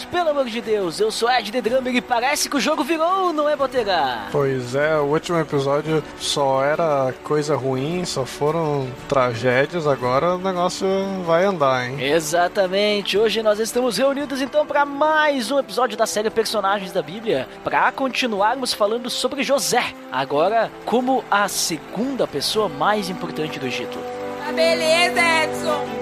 Pelo amor de Deus. Eu sou Ed The Drummer e parece que o jogo virou, não é, Botega? Pois é, o último episódio só era coisa ruim, só foram tragédias, agora o negócio vai andar, hein? Exatamente. Hoje nós estamos reunidos então para mais um episódio da série Personagens da Bíblia, para continuarmos falando sobre José, agora como a segunda pessoa mais importante do Egito. Tá beleza, Edson!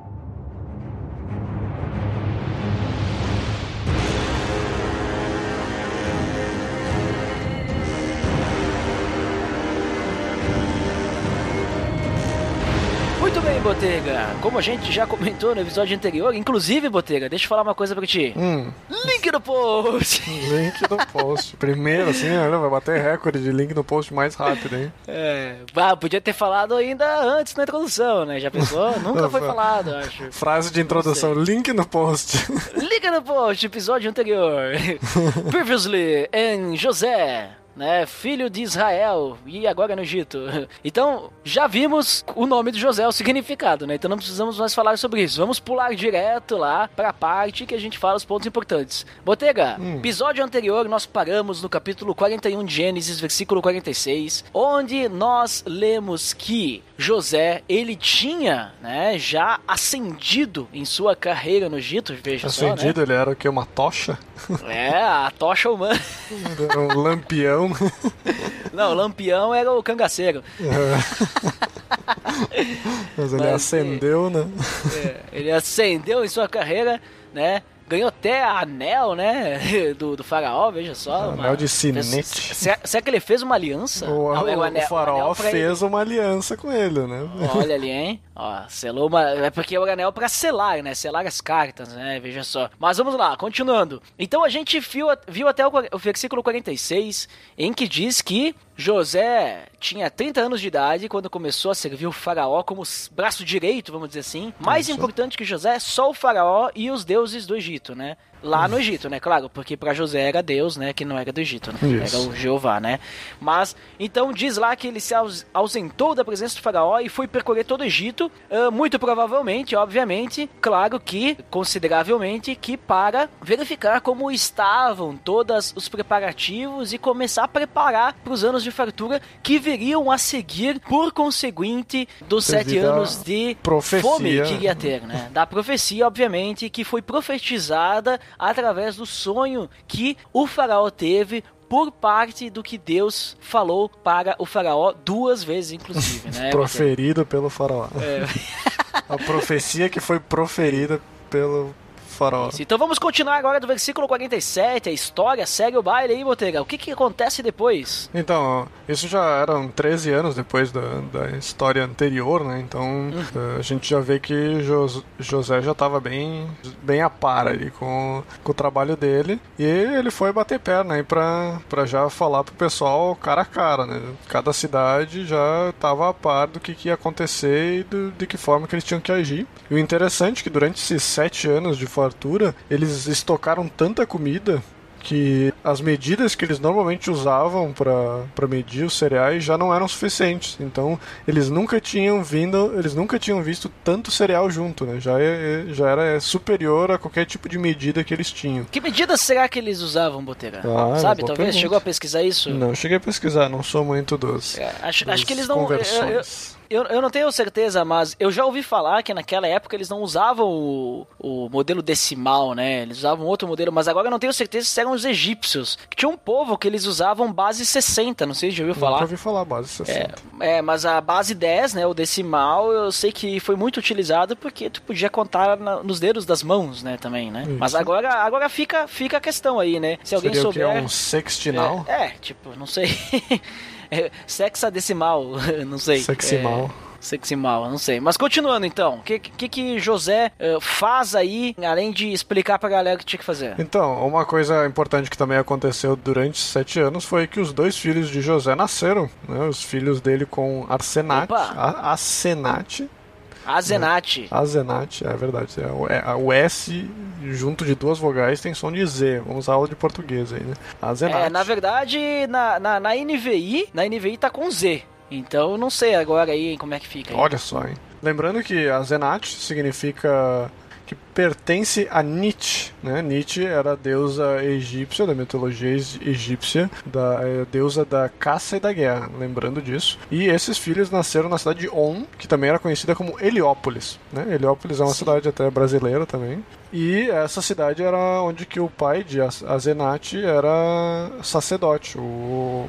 Botega. Como a gente já comentou no episódio anterior, inclusive, Botega, deixa eu falar uma coisa pra ti. Hum, Link no post! link no post. Primeiro, assim, olha, vai bater recorde de link no post mais rápido, hein? É, bah, podia ter falado ainda antes na introdução, né? Já pensou? Nunca foi falado, acho. Frase de introdução, link no post. Liga no post, episódio anterior. Previously em José. Né, filho de Israel e agora no Egito. Então, já vimos o nome de José, o significado, né? Então não precisamos mais falar sobre isso. Vamos pular direto lá pra parte que a gente fala os pontos importantes. Botega, episódio anterior nós paramos no capítulo 41 de Gênesis, versículo 46, onde nós lemos que José, ele tinha, né, já ascendido em sua carreira no Egito, veja Acendido, ele era o quê? Uma tocha? só, né? É, a tocha humana. Era um lampião. Não, o lampião era o cangaceiro. Mas ele Mas, acendeu, né? É, ele ascendeu em sua carreira, né? Ganhou até anel, né? Do, do faraó, veja só. Anel de fez- sinete. se- Será que ele fez uma aliança? O, Não, era o, anel- o faraó ele. fez uma aliança com ele, né? Olha ali, hein? Ó, selou uma. É porque o anel pra selar, né? Selar as cartas, né? Veja só. Mas vamos lá, continuando. Então a gente viu, viu até o, o versículo 46, em que diz que José tinha 30 anos de idade quando começou a servir o faraó como braço direito, vamos dizer assim. Mais Isso. importante que José, só o faraó e os deuses do Egito, né? Lá no Egito, né? Claro, porque pra José era Deus, né? Que não era do Egito, né? Era o Jeová, né? Mas, então diz lá que ele se aus- ausentou da presença do faraó e foi percorrer todo o Egito, muito provavelmente, obviamente, claro que, consideravelmente, que para verificar como estavam todos os preparativos e começar a preparar para os anos de fartura que viriam a seguir, por conseguinte, dos sete Devido anos de profecia. fome que iria ter, né? Da profecia, obviamente, que foi profetizada através do sonho que o faraó teve por parte do que Deus falou para o faraó duas vezes, inclusive, né? Proferido pelo faraó. É. A profecia que foi proferida pelo faraó. Isso. Então vamos continuar agora do versículo 47, a história segue o baile aí, Botega. O que que acontece depois? Então, isso já eram 13 anos depois da, da história anterior, né? Então, eh, a gente já vê que Jos- José já estava bem, bem a par ali com, com o trabalho dele. E ele foi bater perna aí pra, pra já falar pro pessoal cara a cara, né? Cada cidade já estava a par do que, que ia acontecer e do, de que forma que eles tinham que agir. E o interessante é que durante esses sete anos de fartura, eles estocaram tanta comida que as medidas que eles normalmente usavam para medir os cereais já não eram suficientes. Então, eles nunca tinham vindo, eles nunca tinham visto tanto cereal junto, né? Já, é, já era superior a qualquer tipo de medida que eles tinham. Que medidas será que eles usavam, Botega? Ah, Sabe, talvez? pergunta. Chegou a pesquisar isso? Não, cheguei a pesquar, não sou muito dos, É, acho, acho que eles não. eu- eu-. Eu, eu não tenho certeza, mas eu já ouvi falar que naquela época eles não usavam o, o modelo decimal, né? Eles usavam outro modelo, mas agora eu não tenho certeza se eram os egípcios. Que tinha um povo que eles usavam base 60, não sei se já ouviu falar. Nunca ouvi falar base 60. É, é, mas a base 10, né, o decimal, eu sei que foi muito utilizado porque tu podia contar na- nos dedos das mãos, né, também, né? Isso. Mas agora, agora fica, fica a questão aí, né? Se alguém Seria o souber... que? Um sextinal? É, é, tipo, não sei. É, Sexadecimal, não sei. Seximal. É, Seximal, não sei. Mas continuando então, o que, que que José eh, faz aí, além de explicar pra galera o que tinha que fazer? Então, uma coisa importante que também aconteceu durante sete anos foi que os dois filhos de José nasceram, né? Os filhos dele com Arsenate, Opa! A- Asenate, Azenate. Azenate, é verdade. É, o- é, o S junto de duas vogais tem som de Z. Vamos usar aula de português aí, né? Azenate. É, na verdade, na, na, na NVI, na NVI tá com Z. Então, não sei agora aí como é que fica. aí. Olha só, hein? Lembrando que Azenate significa que pertence a Nit, né? Nit era a deusa egípcia, da mitologia egí- egípcia, da é, deusa da caça e da guerra, lembrando disso. E esses filhos nasceram na cidade de On, que também era conhecida como Heliópolis, né? Heliópolis é uma cidade até brasileira também. E essa cidade era onde que o pai de Az- Azenate era sacerdote, o,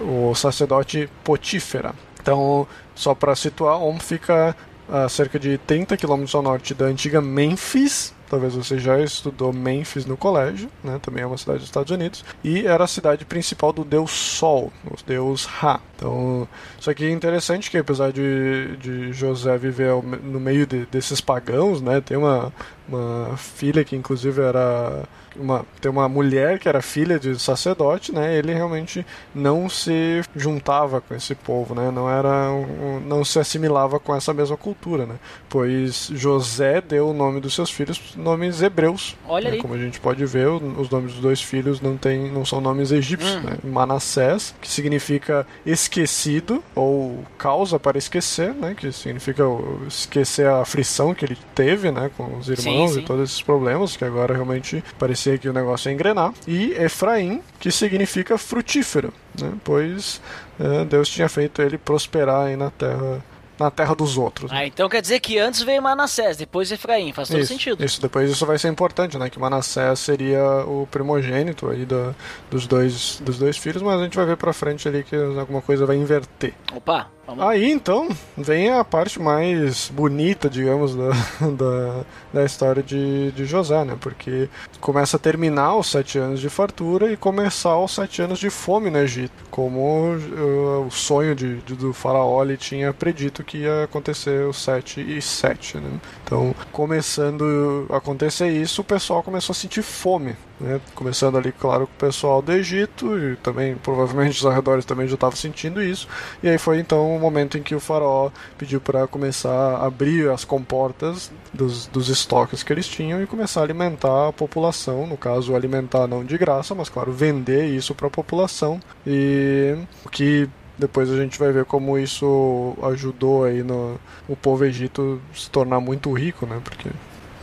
o, o sacerdote Potífera. Então, só para situar, On fica a cerca de 30 quilômetros ao norte da antiga Memphis. Talvez você já estudou Memphis no colégio, né? Também é uma cidade dos Estados Unidos. E era a cidade principal do deus Sol, o deus Ra. Então, isso aqui é interessante que apesar de, de José viver no meio de- desses pagãos, né? Tem uma, uma filha que inclusive era uma, tem uma mulher que era filha de sacerdote, né? Ele realmente não se juntava com esse povo, né? Não era um- não se assimilava com essa mesma cultura, né? Pois José deu o nome dos seus filhos nomes hebreus. Olha né? Como a gente pode ver, os nomes dos dois filhos não tem, não são nomes egípcios, né? Manassés, que significa esquecido ou causa para esquecer, né? Que significa esquecer a aflição que ele teve, né? Com os irmãos sim. e todos esses problemas que agora realmente parecia que o negócio ia engrenar. E Efraim, que significa frutífero, né? Pois eh, Deus tinha feito ele prosperar aí na terra, na terra dos outros. Ah, então quer dizer que antes veio Manassés, depois Efraim, faz todo isso, sentido. Isso, depois isso vai ser importante, né? Que Manassés seria o primogênito aí da, dos, dois, dos dois filhos, mas a gente vai ver pra frente ali que alguma coisa vai inverter. Opa, vamos Aí então vem a parte mais bonita, digamos, da, da, da história de, de José, né? Porque começa a terminar os sete anos de fartura e começar os sete anos de fome no Egito, como uh, o sonho de, de- do faraó ele tinha predito que ia acontecer os sete e sete, né? Então, começando a acontecer isso, o pessoal começou a sentir fome, né? Começando ali, claro, com o pessoal do Egito e também, provavelmente, os arredores também já estavam sentindo isso. E aí foi então o momento em que o faraó pediu para começar a abrir as comportas dos, dos estoques que eles tinham e começar a alimentar a população, no caso, alimentar não de graça, mas claro, vender isso para a população. E o que depois a gente vai ver como isso ajudou aí no o povo egito se tornar muito rico, né? Porque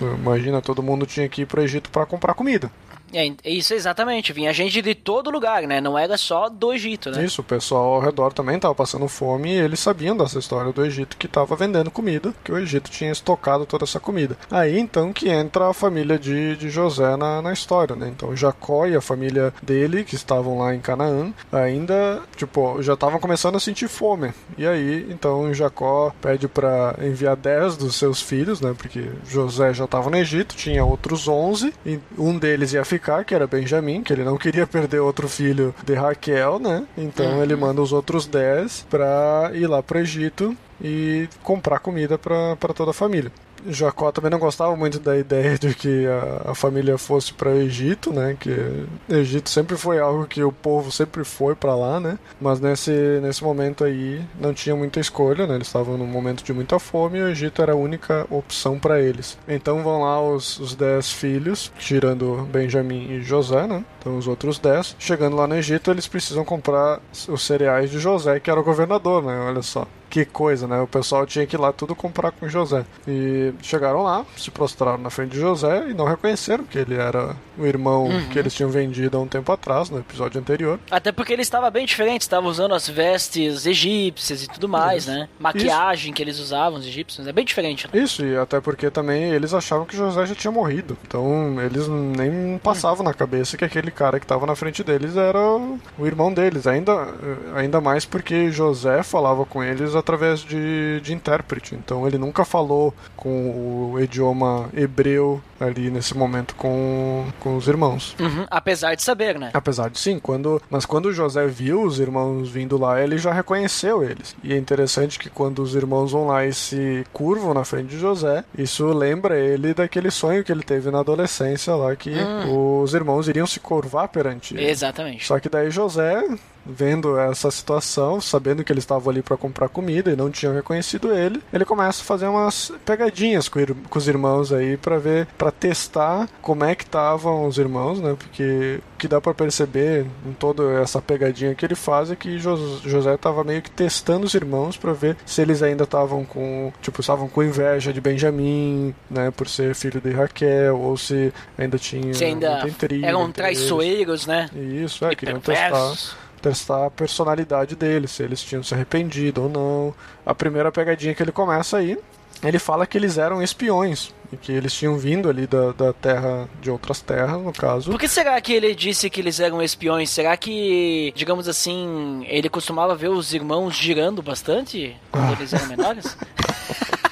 imagina, todo mundo tinha que ir pro Egito para comprar comida. É, isso exatamente, vinha gente de todo lugar, né? Não era só do Egito, né? Isso, o pessoal ao redor também estava passando fome e eles sabiam dessa história do Egito que estava vendendo comida, que o Egito tinha estocado toda essa comida. Aí então que entra a família de, de José na, na história, né? Então Jacó e a família dele, que estavam lá em Canaã, ainda, tipo, já estavam começando a sentir fome. E aí, então Jacó pede para enviar 10 dos seus filhos, né? Porque José já estava no Egito, tinha outros 11, e um deles ia ficar, que era Benjamim, que ele não queria perder outro filho de Raquel, né? Então ele manda os outros 10 para ir lá pro Egito e comprar comida para toda a família. Jacó também não gostava muito da ideia de que a, a família fosse para o Egito, né? Que Egito sempre foi algo que o povo sempre foi para lá, né? Mas nesse, nesse momento aí não tinha muita escolha, né? Eles estavam num momento de muita fome e o Egito era a única opção para eles. Então vão lá os, os dez filhos, tirando Benjamim e José, né? Então os outros dez. Chegando lá no Egito, eles precisam comprar os cereais de José, que era o governador, né? Olha só. Que coisa, né? O pessoal tinha que ir lá tudo comprar com José. E chegaram lá, se prostraram na frente de José e não reconheceram que ele era o irmão Uhum. que eles tinham vendido há um tempo atrás, no episódio anterior. Até porque ele estava bem diferente, estava usando as vestes egípcias e tudo mais, né? Maquiagem que eles usavam, os egípcios, é bem diferente. Né? Isso, e até porque também eles achavam que José já tinha morrido. Então eles nem passavam na cabeça que aquele cara que estava na frente deles era o o irmão deles. Ainda, ainda mais porque José falava com eles através de, de intérprete. Então ele nunca falou com o idioma hebreu ali nesse momento com, com os irmãos. Uhum, apesar de saber, né? Apesar de sim, quando, mas quando José viu os irmãos vindo lá, ele já reconheceu eles. E é interessante que quando os irmãos vão lá e se curvam na frente de José, isso lembra ele daquele sonho que ele teve na adolescência lá, que os irmãos iriam se curvar perante ele. Exatamente. Só que daí José, vendo essa situação, sabendo que eles estavam ali para comprar comida e não tinham reconhecido ele, ele começa a fazer umas pegadinhas com, com os irmãos aí para ver, para testar como é que estavam os irmãos, né? Porque o que dá para perceber em toda essa pegadinha que ele faz é que Jos- José tava meio que testando os irmãos para ver se eles ainda estavam com, tipo, estavam com inveja de Benjamim, né, por ser filho de Raquel, ou se ainda tinha Se ainda intriga eram traiçoeiros, né? Isso, é, E queriam perversos. testar a personalidade deles, se eles tinham se arrependido ou não. A primeira pegadinha que ele começa aí, ele fala que eles eram espiões, e que eles tinham vindo ali da, da terra, de outras terras, no caso. Por que será que ele disse que eles eram espiões? Será que, digamos assim, ele costumava ver os irmãos girando bastante quando Ah. eles eram menores?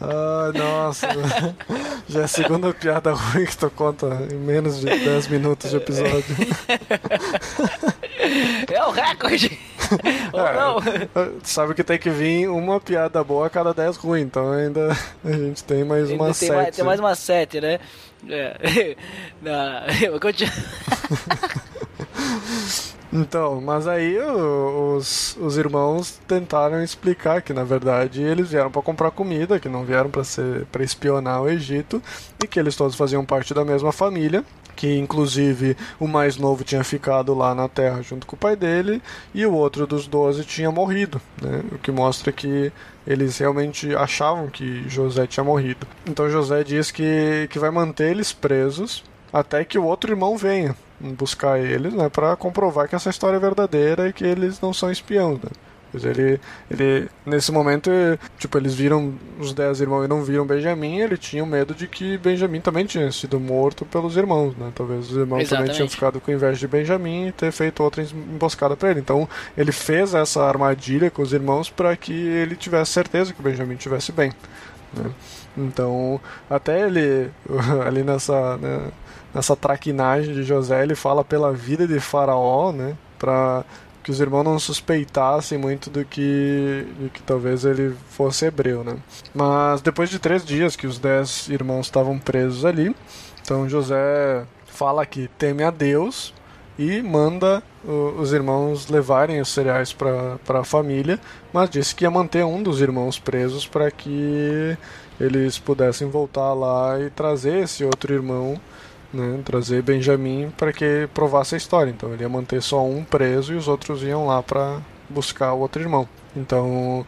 Ah, nossa, já é a segunda piada ruim que tu conta em menos de 10 minutos de episódio. É o recorde! Ou É, não? Tu Sabe que tem que vir uma piada boa a cada 10 ruins, então ainda a gente tem mais Ainda uma tem, mais, sete. tem mais uma sete, né? É. Não, eu continuo. Então, mas aí os, os irmãos tentaram explicar que na verdade eles vieram para comprar comida, que não vieram para ser para espionar o Egito e que eles todos faziam parte da mesma família, que inclusive o mais novo tinha ficado lá na terra junto com o pai dele e o outro dos doze tinha morrido, né? O que mostra que eles realmente achavam que José tinha morrido. Então José diz que, que vai manter eles presos até que o outro irmão venha buscar eles, né, para comprovar que essa história é verdadeira e que eles não são espiões, né? Pois ele, ele, nesse momento, tipo, eles viram os dez irmãos e não viram Benjamim, ele tinha medo de que Benjamim também tinha sido morto pelos irmãos, né? Talvez os irmãos também tinham Exatamente. ficado com inveja de Benjamim e ter feito outra emboscada para ele. Então, ele fez essa armadilha com os irmãos para que ele tivesse certeza que Benjamim estivesse bem. né? Então, até ele, ali nessa, né, nessa traquinagem de José, ele fala pela vida de Faraó, né? Pra que os irmãos não suspeitassem muito do que, de que talvez ele fosse hebreu, né? Mas depois de três dias que os dez irmãos estavam presos ali, então José fala que teme a Deus e manda os irmãos levarem os cereais para a família, mas disse que ia manter um dos irmãos presos para que eles pudessem voltar lá e trazer esse outro irmão, né, trazer Benjamim para que provasse a história. Então ele ia manter só um preso e os outros iam lá para buscar o outro irmão. Então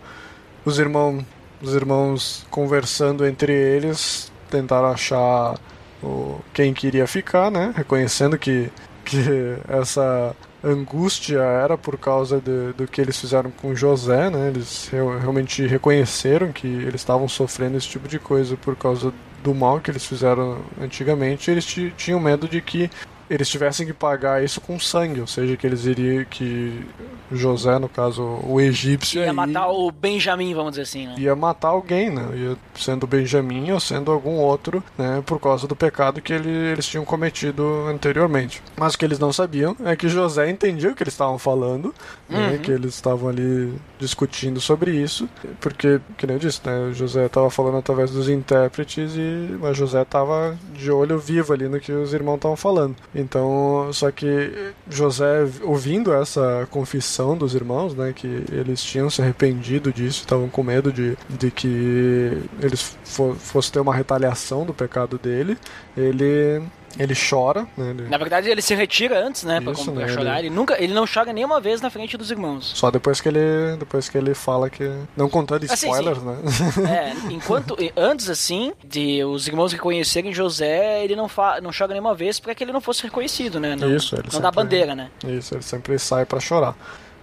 os irmãos, os irmãos conversando entre eles tentaram achar o, quem queria ficar, né, reconhecendo que que essa angústia era por causa de- do que eles fizeram com José, né? Eles real- realmente reconheceram que eles estavam sofrendo esse tipo de coisa por causa do mal que eles fizeram antigamente. Eles ti- tinham medo de que eles tivessem que pagar isso com sangue, ou seja, que eles iriam que José, no caso, o egípcio Ia aí, matar o Benjamin, vamos dizer assim, né? ia matar alguém, né? Ia sendo Benjamim ou sendo algum outro, né? Por causa do pecado que ele, eles tinham cometido anteriormente. Mas o que eles não sabiam é que José entendia o que eles estavam falando, né? Que eles estavam ali discutindo sobre isso, porque, que nem eu disse, né? José estava falando através dos intérpretes e mas José estava de olho vivo ali no que os irmãos estavam falando. Então, só que José, ouvindo essa confissão dos irmãos, né, que eles tinham se arrependido disso, estavam com medo de, de que eles fo fosse ter uma retaliação do pecado dele, ele Ele chora, né? Ele- Na verdade, ele se retira antes, né? Isso, pra né, chorar. Ele... nunca, ele não chora nenhuma vez na frente dos irmãos. Só depois que ele depois que ele fala que não contando Ah, sim, spoilers, sim. né? É, enquanto antes assim de os irmãos reconhecerem José, ele não fa, não chora nenhuma vez para que ele não fosse reconhecido, né? Não, Isso, ele não dá sempre- bandeira, né? Isso, ele sempre sai pra chorar.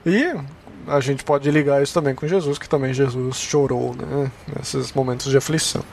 E a gente pode ligar isso também com Jesus, que também Jesus chorou, né? Nesses momentos de aflição.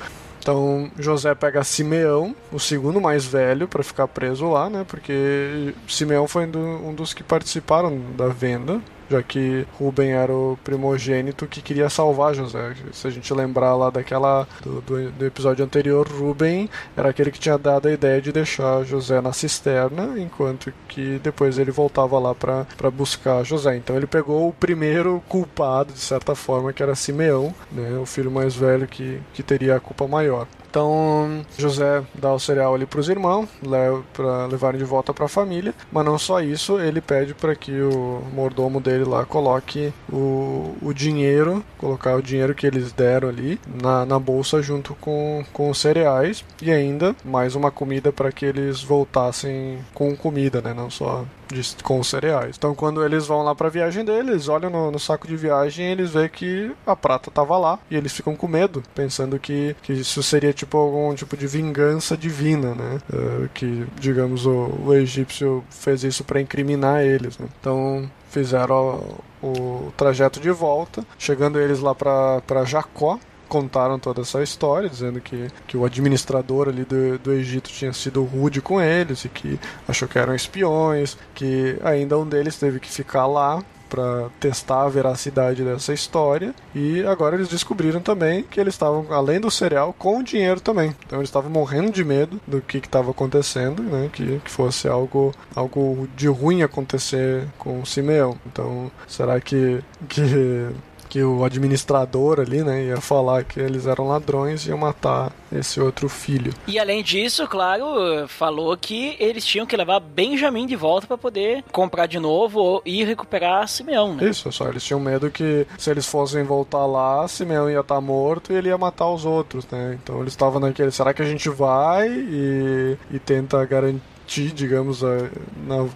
Então José pega Simeão, o segundo mais velho, pra ficar preso lá, né? Porque Simeão foi um dos que participaram da venda, já que Rubem era o primogênito que queria salvar José. Se a gente lembrar lá daquela do, do- do episódio anterior, Rubem era aquele que tinha dado a ideia de deixar José na cisterna, enquanto que depois ele voltava lá pra buscar José. Então ele pegou o primeiro culpado, de certa forma, que era Simeão, né, o filho mais velho que, que teria a culpa maior. Então José dá o cereal ali para os irmãos, leva para levarem de volta para a família. Mas não só isso, ele pede para que o mordomo dele lá coloque o, o dinheiro, colocar o dinheiro que eles deram ali na, na bolsa junto com, com os cereais e ainda mais uma comida para que eles voltassem com comida, né? Não só de- com os cereais. Então, quando eles vão lá pra viagem deles, olham no, no saco de viagem e eles veem que a prata tava lá e eles ficam com medo, pensando que, que isso seria tipo algum tipo de vingança divina, né? Eh, que, digamos, o, o egípcio fez isso pra incriminar eles, né? Então, fizeram o, o trajeto de volta, chegando eles lá pra Jacó, contaram toda essa história, dizendo que, que o administrador ali do, do Egito tinha sido rude com eles e que achou que eram espiões, que ainda um deles teve que ficar lá para testar a veracidade dessa história. E agora eles descobriram também que eles estavam além do cereal com dinheiro também. Então eles estavam morrendo de medo do que estava acontecendo né que, que fosse algo algo de ruim acontecer com o Simeão. Então será que que que o administrador ali, né, ia falar que eles eram ladrões e ia matar esse outro filho. E além disso, claro, falou que eles tinham que levar Benjamin de volta para poder comprar de novo ir recuperar Simeão, né? Isso, só eles tinham medo que se eles fossem voltar lá, Simeão ia estar morto e ele ia matar os outros, né? Então eles estavam naquele, será que a gente vai e, e tenta garantir, digamos, a, na,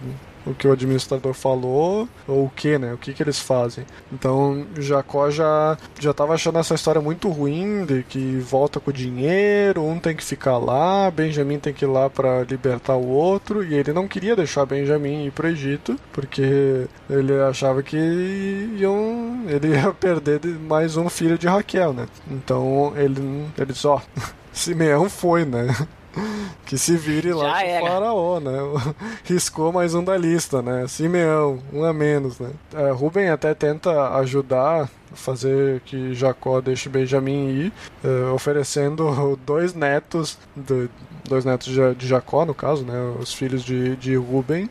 o que o administrador falou ou o que, né? O que que eles fazem. Então Jacó já já estava achando essa história muito ruim de que volta com o dinheiro, um tem que ficar lá, Benjamin tem que ir lá para libertar o outro e ele não queria deixar Benjamin ir pro Egito porque ele achava que iam ele ia perder de- mais um filho de Raquel, né? Então ele ele disse, ó, Simeão foi, né? Que se vire lá Já era. faraó, né? Riscou mais um da lista, né? Simeão, um a menos, né? É, Rubem até tenta ajudar fazer que Jacó deixe Benjamim ir, é, oferecendo dois netos, do- dois netos de, de Jacó, no caso, né? Os filhos de, de Rubem,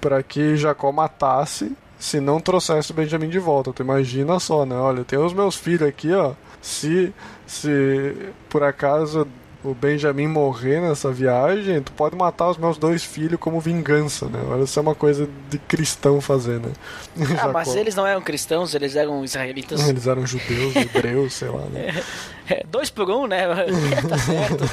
para que Jacó matasse se não trouxesse Benjamim de volta. Tu imagina só, né? Olha, tem os meus filhos aqui, ó. Se, se por acaso o Benjamin morrer nessa viagem, tu pode matar os meus dois filhos como vingança, né? Olha, isso é uma coisa de cristão fazer, né? Ah, mas eles não eram cristãos, eles eram israelitas. Eles eram judeus, hebreus, sei lá, né? É, dois por um, né? tá certo.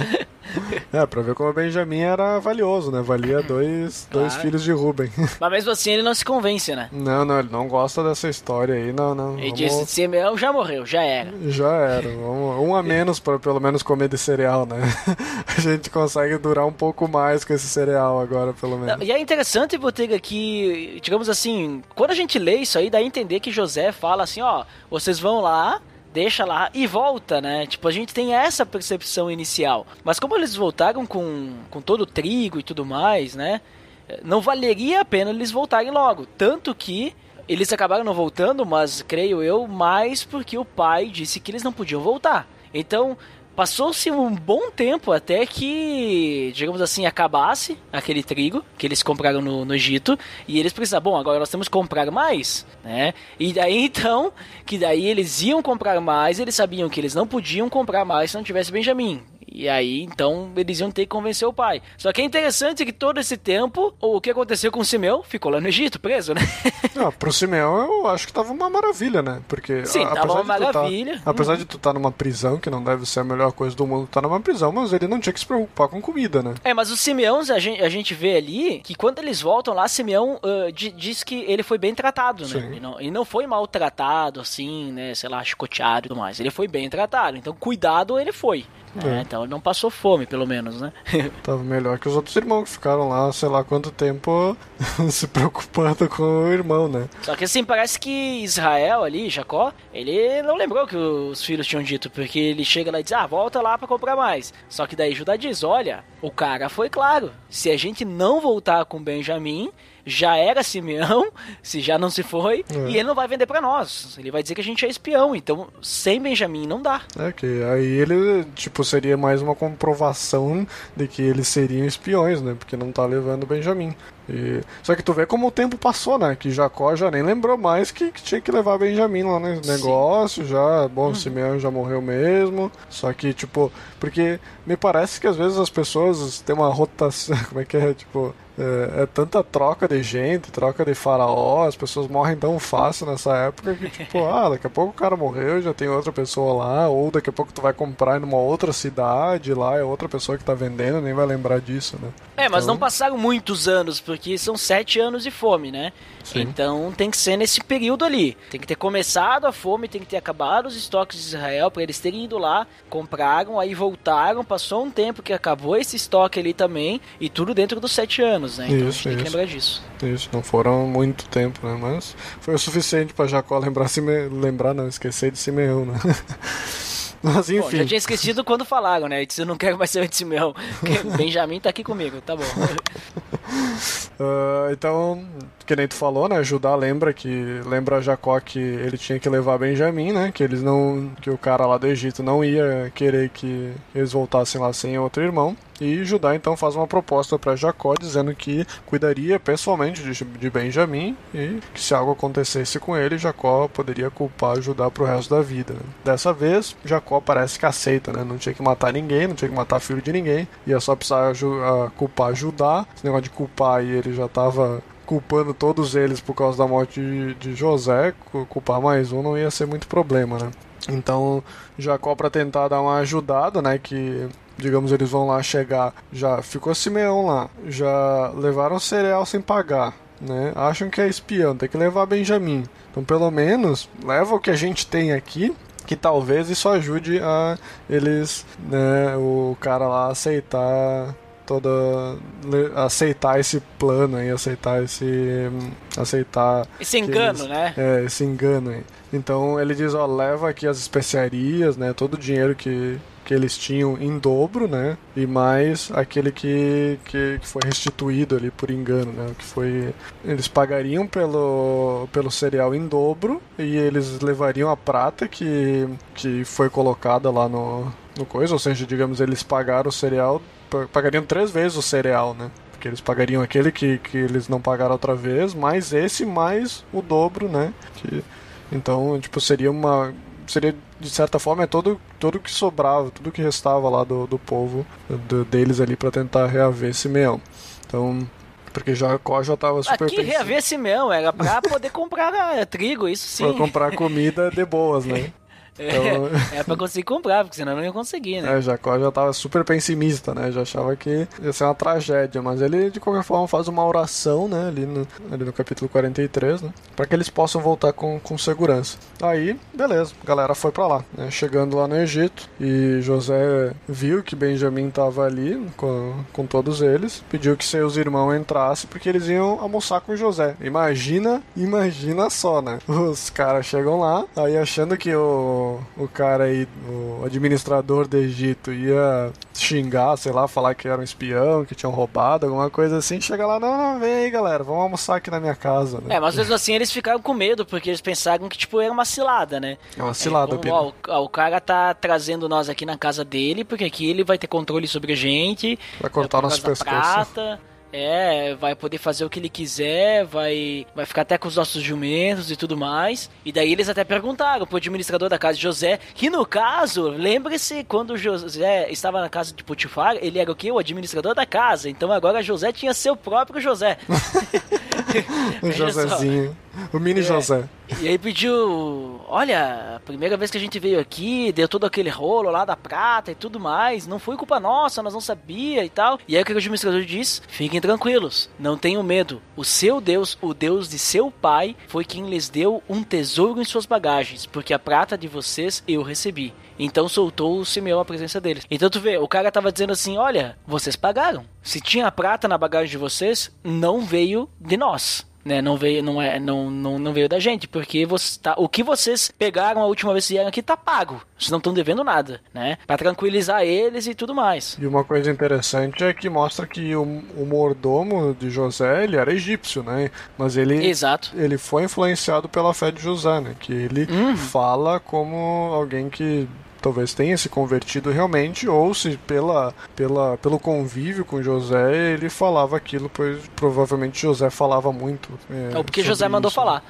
É, pra ver como o Benjamin era valioso, né? Valia dois, dois Claro. filhos de Rubem. Mas mesmo assim ele não se convence, né? Não, não, ele não gosta dessa história aí, não, não. Ele vamos- Simeão já morreu, já era. Já era. Vamos- um a menos para pelo menos comer de cereal, né? A gente consegue durar um pouco mais com esse cereal agora, pelo menos. E é interessante, Botega, que, digamos assim, quando a gente lê isso aí, dá a entender que José fala assim, ó, vocês vão lá, deixa lá e volta, né? Tipo, a gente tem essa percepção inicial. Mas como eles voltaram com, com todo o trigo e tudo mais, né? Não valeria a pena eles voltarem logo. Tanto que eles acabaram não voltando, mas creio eu, mais porque o pai disse que eles não podiam voltar. Então, passou-se um bom tempo até que, digamos assim, acabasse aquele trigo que eles compraram no, no Egito e eles precisavam, bom, agora nós temos que comprar mais, né? E daí então, que daí eles iam comprar mais, eles sabiam que eles não podiam comprar mais se não tivesse Benjamim. E aí, então, eles iam ter que convencer o pai. Só que é interessante que todo esse tempo, o que aconteceu com o Simeão ficou lá no Egito, preso, né? Não, pro Simeão eu acho que tava uma maravilha, né? Porque Sim, a- tava uma tá- maravilha. apesar de tu estar numa prisão, que não deve ser a melhor coisa do mundo, tá numa prisão, mas ele não tinha que se preocupar com comida, né? É, mas os Simeões, a gente, a gente vê ali que quando eles voltam lá, Simeão di- diz que ele foi bem tratado, né? Sim. E não, e não foi maltratado, assim, né? Sei lá, chicoteado e tudo mais. Ele foi bem tratado. Então, cuidado ele foi. Né? É. Então, não passou fome, pelo menos, né? Tava melhor que os outros irmãos que ficaram lá, sei lá quanto tempo, se preocupando com o irmão, né? Só que assim, parece que Israel ali, Jacó, ele não lembrou que os filhos tinham dito, porque ele chega lá e diz, ah, volta lá pra comprar mais. Só que daí Judá diz, olha, o cara foi claro, se a gente não voltar com Benjamim, já era Simeão, se já não se foi, É. e ele não vai vender pra nós. Ele vai dizer que a gente é espião, então sem Benjamim não dá. É que aí ele, tipo, seria mais uma comprovação de que eles seriam espiões, né? Porque não tá levando Benjamim. E... Só que tu vê como o tempo passou, né? Que Jacó já nem lembrou mais que, que tinha que levar Benjamim lá no negócio, já. Bom, Simeão já morreu mesmo. Só que, tipo, porque me parece que às vezes as pessoas têm uma rotação. Como é que é? Tipo. É, é tanta troca de gente, troca de faraó, as pessoas morrem tão fácil nessa época que, tipo, ah, daqui a pouco o cara morreu, já tem outra pessoa lá, ou daqui a pouco tu vai comprar em uma outra cidade lá, é outra pessoa que tá vendendo, nem vai lembrar disso, né? É, mas Então- não passaram muitos anos, porque são sete anos de fome, né? Sim. Então tem que ser nesse período ali. Tem que ter começado a fome, tem que ter acabado os estoques de Israel para eles terem ido lá, compraram, aí voltaram, passou um tempo que acabou esse estoque ali também, e tudo dentro dos sete anos, né? Então a gente Isso, tem que isso. lembrar disso. Isso, não foram muito tempo, né? Mas foi o suficiente pra Jacó lembrar, Sime... lembrar não, esquecer de Simeão, né? Mas Bom, enfim. já tinha esquecido quando falaram, né? Eu disse, eu não quero mais ser de Simeão. Benjamin tá aqui comigo, tá bom. Ah, então, que nem tu falou, né? Judá lembra que lembra Jacó que ele tinha que levar Benjamim, né? Que eles não, que o cara lá do Egito não ia querer que eles voltassem lá sem outro irmão. E Judá então faz uma proposta para Jacó dizendo que cuidaria pessoalmente de, de Benjamim e que se algo acontecesse com ele, Jacó poderia culpar Judá pro resto da vida. Dessa vez, Jacó parece que aceita, né? Não tinha que matar ninguém, não tinha que matar filho de ninguém, ia só precisar culpar Judá. Esse negócio de culpar aí ele já tava culpando todos eles por causa da morte de, de José, cu- culpar mais um não ia ser muito problema, né? Então, Jacó para tentar dar uma ajudada, né, que digamos eles vão lá chegar, já ficou Simeão lá, já levaram cereal sem pagar, né? Acham que é espião, tem que levar Benjamim. Então, pelo menos leva o que a gente tem aqui que talvez isso ajude a eles, né, o cara lá aceitar toda aceitar esse plano aí, aceitar esse aceitar Esse engano, eles- né? é, esse engano aí. Então ele diz, ó, leva aqui as especiarias, né, todo o dinheiro que que eles tinham em dobro, né? E mais aquele que, que, que foi restituído ali por engano, né? Que foi eles pagariam pelo pelo cereal em dobro e eles levariam a prata que que foi colocada lá no no coisa, ou seja, digamos eles pagaram o cereal, pagariam três vezes o cereal, né? Porque eles pagariam aquele que, que eles não pagaram outra vez, mais esse, mais o dobro, né? Que, então, tipo, seria uma. Seria, de certa forma, é todo, todo que sobrava, tudo que restava lá do, do povo do- deles ali para tentar reaver Simeão. Então. Porque Jacó já tava super Aqui pensando reaver Simeão era pra poder comprar ah, trigo, isso sim. pra comprar comida de boas, né? Então- É, é pra conseguir comprar, porque senão não ia conseguir, né? É, Jacó já tava super pessimista, né? Já achava que ia ser uma tragédia, mas ele de qualquer forma faz uma oração, né? Ali no, ali no capítulo 43, né? Pra que eles possam voltar com, com segurança. Aí, beleza, a galera foi pra lá, né? Chegando lá no Egito e José viu que Benjamim tava ali com, com todos eles, pediu que seus irmãos entrassem porque eles iam almoçar com José. Imagina, imagina só, né? Os caras chegam lá, aí achando que o, o cara aí, o administrador do Egito ia xingar, sei lá, falar que era um espião, que tinham roubado, alguma coisa assim, chega lá, não, não, vem aí galera, vamos almoçar aqui na minha casa, né? É, mas mesmo assim eles ficaram com medo, porque eles pensaram que, tipo, era uma cilada, né? É uma cilada, como, Pino. ó, o, ó, o cara tá trazendo nós aqui na casa dele, porque aqui ele vai ter controle sobre a gente. Vai cortar é, nosso pescoço. prata. É, vai poder fazer o que ele quiser, vai, vai ficar até com os nossos jumentos e tudo mais. E daí eles até perguntaram pro administrador da casa de José, que no caso, lembre-se, quando José estava na casa de Potifar, ele era o quê? O administrador da casa. Então agora José tinha seu próprio José. o Josézinho. O mini é. José. E aí pediu, olha, primeira vez que a gente veio aqui, deu todo aquele rolo lá da prata e tudo mais, não foi culpa nossa, nós não sabia e tal. E aí o que o administrador diz? Fiquem tranquilos, não tenham medo. O seu Deus, o Deus de seu pai, foi quem lhes deu um tesouro em suas bagagens, porque a prata de vocês eu recebi. Então soltou o Simeão a presença deles. Então tu vê, o cara tava dizendo assim: olha, vocês pagaram. Se tinha prata na bagagem de vocês, não veio de nós né? Não veio, não é, não, não, não veio da gente, porque você tá, o que vocês pegaram a última vez que vieram aqui tá pago. Vocês não estão devendo nada, né? Para tranquilizar eles e tudo mais. E uma coisa interessante é que mostra que o, o mordomo de José, ele era egípcio, né? Mas ele Exato. ele foi influenciado pela fé de José, né? Que ele uhum. fala como alguém que talvez tenha se convertido realmente, ou se pela, pela, pelo convívio com José ele falava aquilo, pois provavelmente José falava muito. É, ou porque José mandou isso, falar.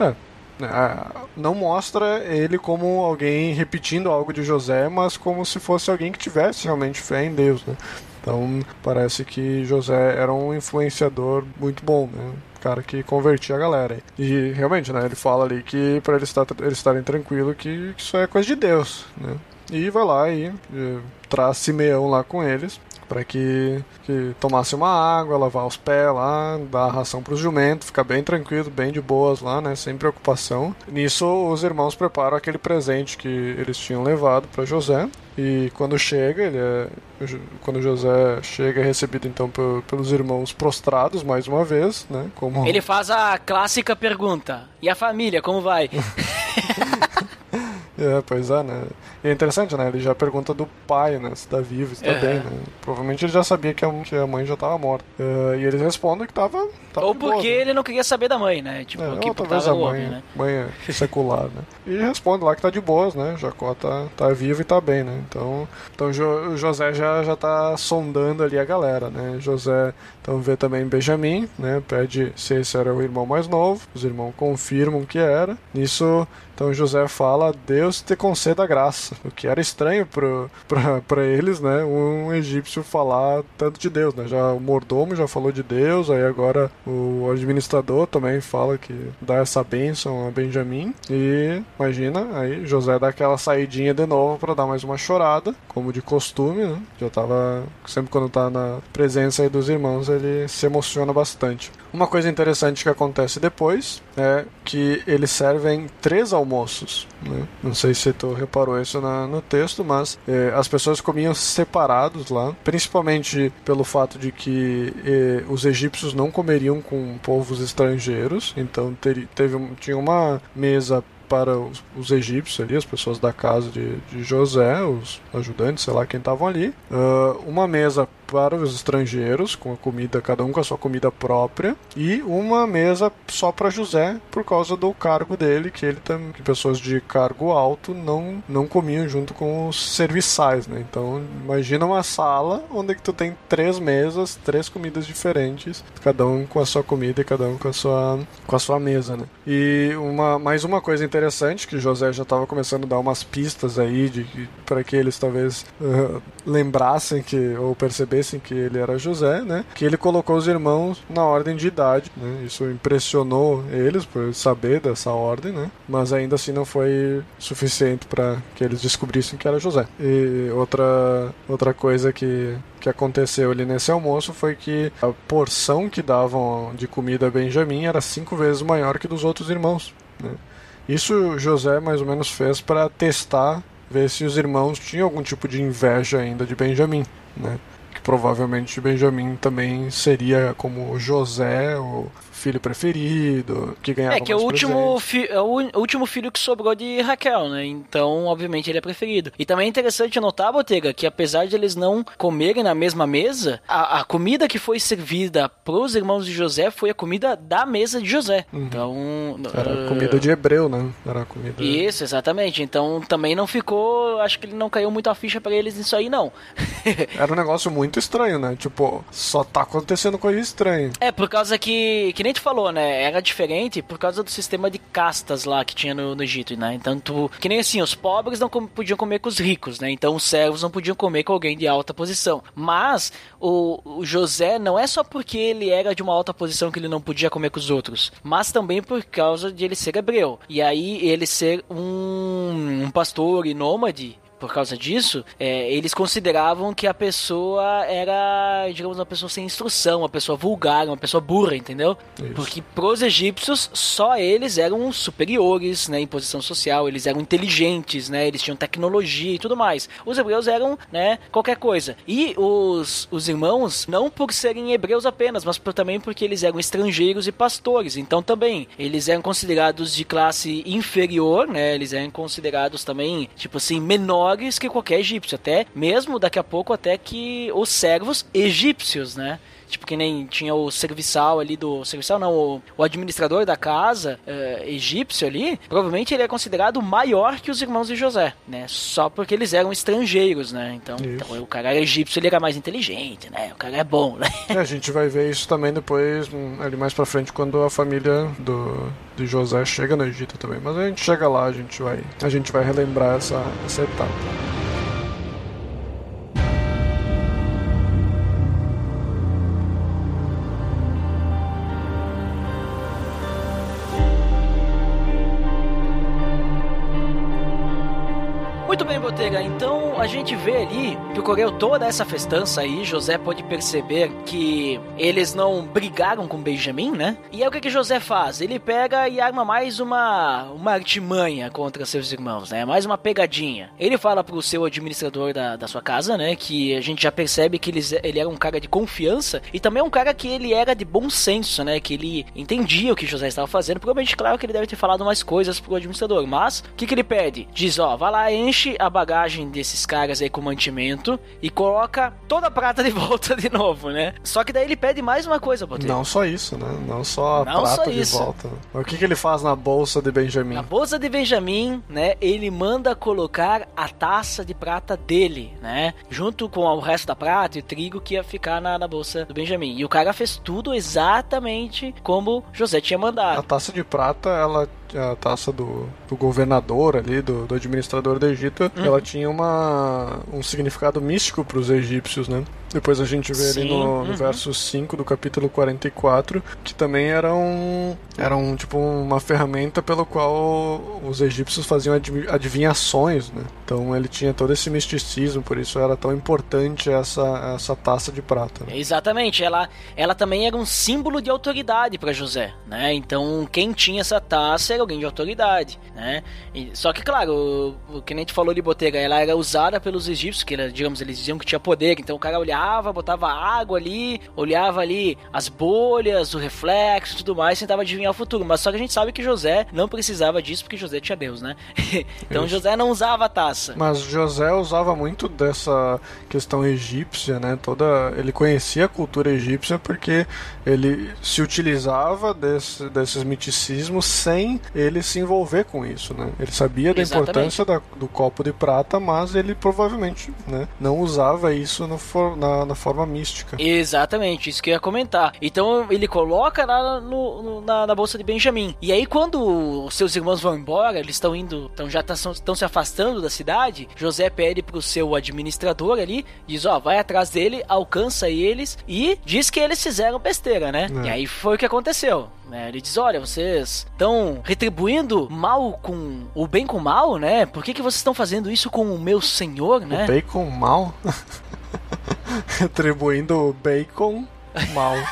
é. É, não mostra ele como alguém repetindo algo de José, mas como se fosse alguém que tivesse realmente fé em Deus, né? Então parece que José era um influenciador muito bom, né? Cara que convertia a galera. E realmente, né, ele fala ali que para eles, estar, eles estarem tranquilos que, que isso é coisa de Deus, né? E vai lá e, e traz Simeão lá com eles para que, que tomasse uma água, lavar os pés lá, dar ração para os jumentos, ficar bem tranquilo, bem de boas lá, né, sem preocupação. Nisso, os irmãos preparam aquele presente que eles tinham levado para José. E quando chega, ele é, quando José chega, é recebido então pelos irmãos prostrados mais uma vez, né? Como ele faz a clássica pergunta: e a família como vai? É, pois é, né? E é interessante, né? Ele já pergunta do pai, né? Se tá vivo, se tá uhum. bem, né? Provavelmente ele já sabia que a, que a mãe já tava morta. Uh, e eles respondem que tava. tava Ou porque boa, né? ele não queria saber da mãe, né? Tipo, é, que talvez a mãe, homem, né? mãe é secular, né? E responde lá que tá de boas, né? Jacó tá, tá vivo e tá bem, né? Então, então jo, José já, já tá sondando ali a galera, né? José então vê também Benjamim, né? Pede se esse era o irmão mais novo. Os irmãos confirmam que era. Nisso então José fala: Deus te conceda graça. O que era estranho para eles, né? Um egípcio falar tanto de Deus, né? Já o mordomo já falou de Deus, aí agora o administrador também fala que dá essa bênção a Benjamim. E imagina, aí José dá aquela saidinha de novo para dar mais uma chorada, como de costume, né? Já tava. Sempre quando tá na presença dos irmãos, ele se emociona bastante. Uma coisa interessante que acontece depois é que eles servem três almoços. Né? Não sei se tu reparou isso na, no texto, mas é, as pessoas comiam separados lá, principalmente pelo fato de que é, os egípcios não comeriam com povos estrangeiros, então ter, teve, tinha uma mesa para os, os, egípcios ali, as pessoas da casa de, de José, os ajudantes, sei lá quem estavam ali, uh, uma mesa para os estrangeiros, com a comida, cada um com a sua comida própria, e uma mesa só para José, por causa do cargo dele, que ele também, que pessoas de cargo alto não, não comiam junto com os serviçais, né? Então, imagina uma sala onde tu tem três mesas, três comidas diferentes, cada um com a sua comida e cada um com a sua, com a sua mesa, né? E uma, mais uma coisa interessante, que José já estava começando a dar umas pistas aí de, para que eles talvez uh, lembrassem que, ou percebessem que ele era José, né? Que ele colocou os irmãos na ordem de idade, né? Isso impressionou eles por saber dessa ordem, né? Mas ainda assim não foi suficiente para que eles descobrissem que era José. E outra outra coisa que que aconteceu ali nesse almoço foi que a porção que davam de comida a Benjamim era cinco vezes maior que dos outros irmãos. Né? Isso José mais ou menos fez para testar, ver se os irmãos tinham algum tipo de inveja ainda de Benjamim. Né? Provavelmente Benjamin também seria como José, o filho preferido, que ganhava É, que é o último, fi, é o último filho que sobrou de Raquel, né? Então, obviamente, ele é preferido. E também é interessante notar, Botega, que apesar de eles não comerem na mesma mesa, a, a comida que foi servida pros irmãos de José foi a comida da mesa de José. Uhum. Então. Era uh... comida de hebreu, né? Era comida. Isso, exatamente. Então também não ficou. Acho que ele não caiu muito a ficha para eles nisso aí, não. Era um negócio muito estranho, né? Tipo, só tá acontecendo coisa estranha. É, por causa que, que nem tu falou, né? Era diferente por causa do sistema de castas lá que tinha no, no Egito, né? Então, tu, que nem assim, os pobres não com, podiam comer com os ricos, né? Então, os servos não podiam comer com alguém de alta posição. Mas, o, o José não é só porque ele era de uma alta posição que ele não podia comer com os outros, mas também por causa de ele ser hebreu. E aí, ele ser um, um pastor e nômade, por causa disso, é, eles consideravam que a pessoa era, digamos, uma pessoa sem instrução, uma pessoa vulgar, uma pessoa burra, entendeu? Isso. Porque pros egípcios, só eles eram superiores, né, em posição social, eles eram inteligentes, né, eles tinham tecnologia e tudo mais. Os hebreus eram, né, qualquer coisa. E os, os irmãos, não por serem hebreus apenas, mas por, também porque eles eram estrangeiros e pastores. Então também, eles eram considerados de classe inferior, né, eles eram considerados também, tipo assim, menores que qualquer egípcio. Até mesmo daqui a pouco, até que os servos egípcios, né? Tipo, que nem tinha o serviçal ali do. Serviçal não, o, o administrador da casa eh, egípcio ali. Provavelmente ele é considerado maior que os irmãos de José, né? Só porque eles eram estrangeiros, né? Então, então o cara era egípcio, ele era mais inteligente, né? O cara é bom, né? É, a gente vai ver isso também depois, hum, ali mais pra frente, quando a família do, de José chega no Egito também. Mas a gente chega lá, a gente vai, a gente vai relembrar essa, essa etapa. A gente vê ali que ocorreu toda essa festança aí. José pode perceber que eles não brigaram com Benjamim, né? E aí o que, que José faz? Ele pega e arma mais uma, uma artimanha contra seus irmãos, né? Mais uma pegadinha. Ele fala pro seu administrador da, da sua casa, né? Que a gente já percebe que eles, ele era um cara de confiança e também um cara que ele era de bom senso, né? Que ele entendia o que José estava fazendo. Provavelmente, claro que ele deve ter falado mais coisas pro administrador. Mas o que, que ele pede? Diz: ó, vai lá, enche a bagagem desses caras aí com mantimento e coloca toda a prata de volta de novo, né? Só que daí ele pede mais uma coisa, Botega. Não só isso, né? Não só a Não prata só de isso. volta. O que, que ele faz na bolsa de Benjamin? Na bolsa de Benjamim, né, ele manda colocar a taça de prata dele, né, junto com o resto da prata e o trigo que ia ficar na, na bolsa do Benjamim. E o cara fez tudo exatamente como José tinha A mandado. taça de prata, ela a taça do, do governador ali, do, do administrador do Egito, Uhum. ela tinha uma, um significado místico para os egípcios, né? Depois a gente vê ali Sim, no, no uhum. verso 5 do capítulo 44 que também era um, era um tipo uma ferramenta pelo qual os egípcios faziam adiv- adivinhações, né? Então ele tinha todo esse misticismo, por isso era tão importante essa, essa taça de prata. né? Exatamente, ela, ela também era um símbolo de autoridade para José, né? Então quem tinha essa taça era alguém de autoridade, né? E- só que claro, o, o que nem tu falou de botega, ela era usada pelos egípcios, que digamos eles diziam que tinha poder, então o cara olhava, botava água ali, olhava ali as bolhas, o reflexo, tudo mais, tentava adivinhar o futuro. Mas só que a gente sabe que José não precisava disso porque José tinha Deus, né? então Isso. José não usava a taça. Mas José usava muito dessa questão egípcia, né? Toda ele conhecia a cultura egípcia porque ele se utilizava desse, desses miticismos sem ele se envolver com isso, né? Ele sabia da Exatamente. importância da- do copo de prata, mas ele provavelmente, né, não usava isso no na, na forma mística. Exatamente, isso que eu ia comentar. Então ele coloca lá no, na, na bolsa de Benjamim. E aí, quando os seus irmãos vão embora, eles estão indo, então já estão se afastando da cidade. José pede pro seu administrador ali, diz: Ó, vai atrás dele, alcança eles e diz que eles fizeram besteira, né? É. E aí foi o que aconteceu. né? Ele diz: Olha, vocês estão retribuindo mal com o bem com o mal, né? Por que, que vocês estão fazendo isso com o meu senhor, né? O bacon mal. Retribuindo o bacon mal.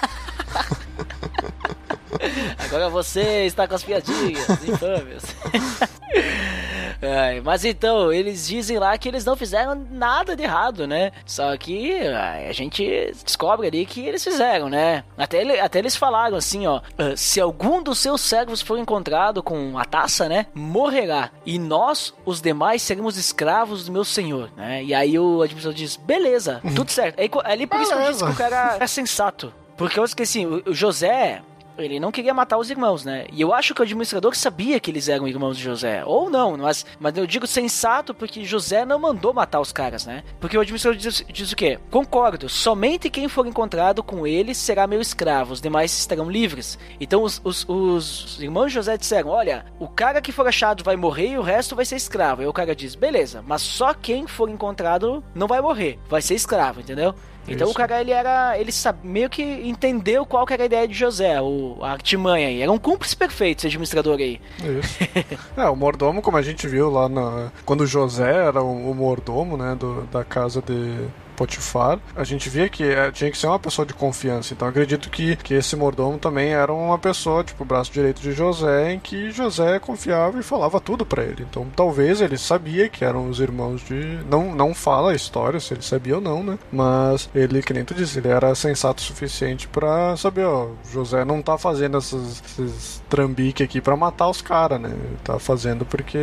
Agora você está com as piadinhas, infames. Ai, mas então, eles dizem lá que eles não fizeram nada de errado, né? Só que a gente descobre ali que eles fizeram, né? Até, ele- até eles falaram assim, ó: "Ah, se algum dos seus servos for encontrado com a taça, né? Morrerá. E nós, os demais, seremos escravos do meu senhor, né? E aí o administrador diz: beleza, tudo certo. Aí, co- ali por isso que eu disse que o cara é sensato. Porque eu esqueci, o José, ele não queria matar os irmãos, né? E eu acho que o administrador sabia que eles eram irmãos de José. Ou não, mas, mas eu digo sensato porque José não mandou matar os caras, né? Porque o administrador diz, diz o quê? Concordo, somente quem for encontrado com eles será meu escravo, os demais estarão livres. Então os, os, os irmãos de José disseram: olha, o cara que for achado vai morrer e o resto vai ser escravo. Aí o cara diz: beleza, mas só quem for encontrado não vai morrer, vai ser escravo, entendeu? Então Isso. o cara, ele era. Ele sabe, meio que entendeu qual que era a ideia de José, o, a artimanha aí. Era um cúmplice perfeito esse administrador aí. Isso. é, o mordomo, como a gente viu lá na. Quando José era o, o mordomo, né, do, da casa de. Potifar, a gente via que é, tinha que ser uma pessoa de confiança. Então acredito que, que esse mordomo também era uma pessoa, tipo, o braço direito de José, em que José confiava e falava tudo para ele. Então talvez ele sabia que eram os irmãos de. Não, não fala a história se ele sabia ou não, né? Mas ele, que nem tu disse, ele era sensato o suficiente para saber, ó, José não tá fazendo esses, esses trambique aqui para matar os caras, né? Ele tá fazendo porque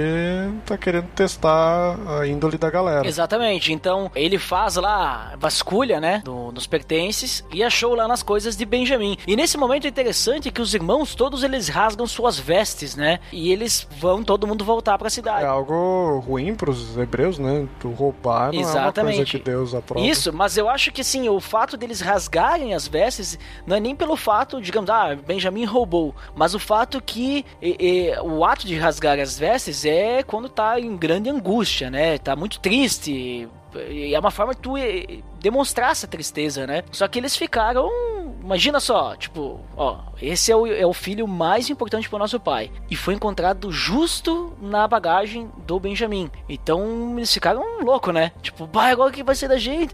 tá querendo testar a índole da galera. Exatamente. Então ele faz lá vasculha, né, do, dos pertences e achou lá nas coisas de Benjamim. E nesse momento é interessante que os irmãos todos eles rasgam suas vestes, né? E eles vão todo mundo voltar para a cidade. É algo ruim pros hebreus, né? Tu roubar não é uma coisa Exatamente. que Deus aprova. Isso, mas eu acho que assim, o fato deles rasgarem as vestes não é nem pelo fato, digamos, ah, Benjamim roubou, mas o fato que e- e, o ato de rasgar as vestes é quando tá em grande angústia, né? Tá muito triste. E é uma forma de tu eh, demonstrar essa tristeza, né? Só que eles ficaram. Imagina só, tipo, ó, esse é o, é o filho mais importante pro nosso pai. E foi encontrado justo na bagagem do Benjamin. Então eles ficaram loucos, né? Tipo, pai, agora o que vai ser da gente?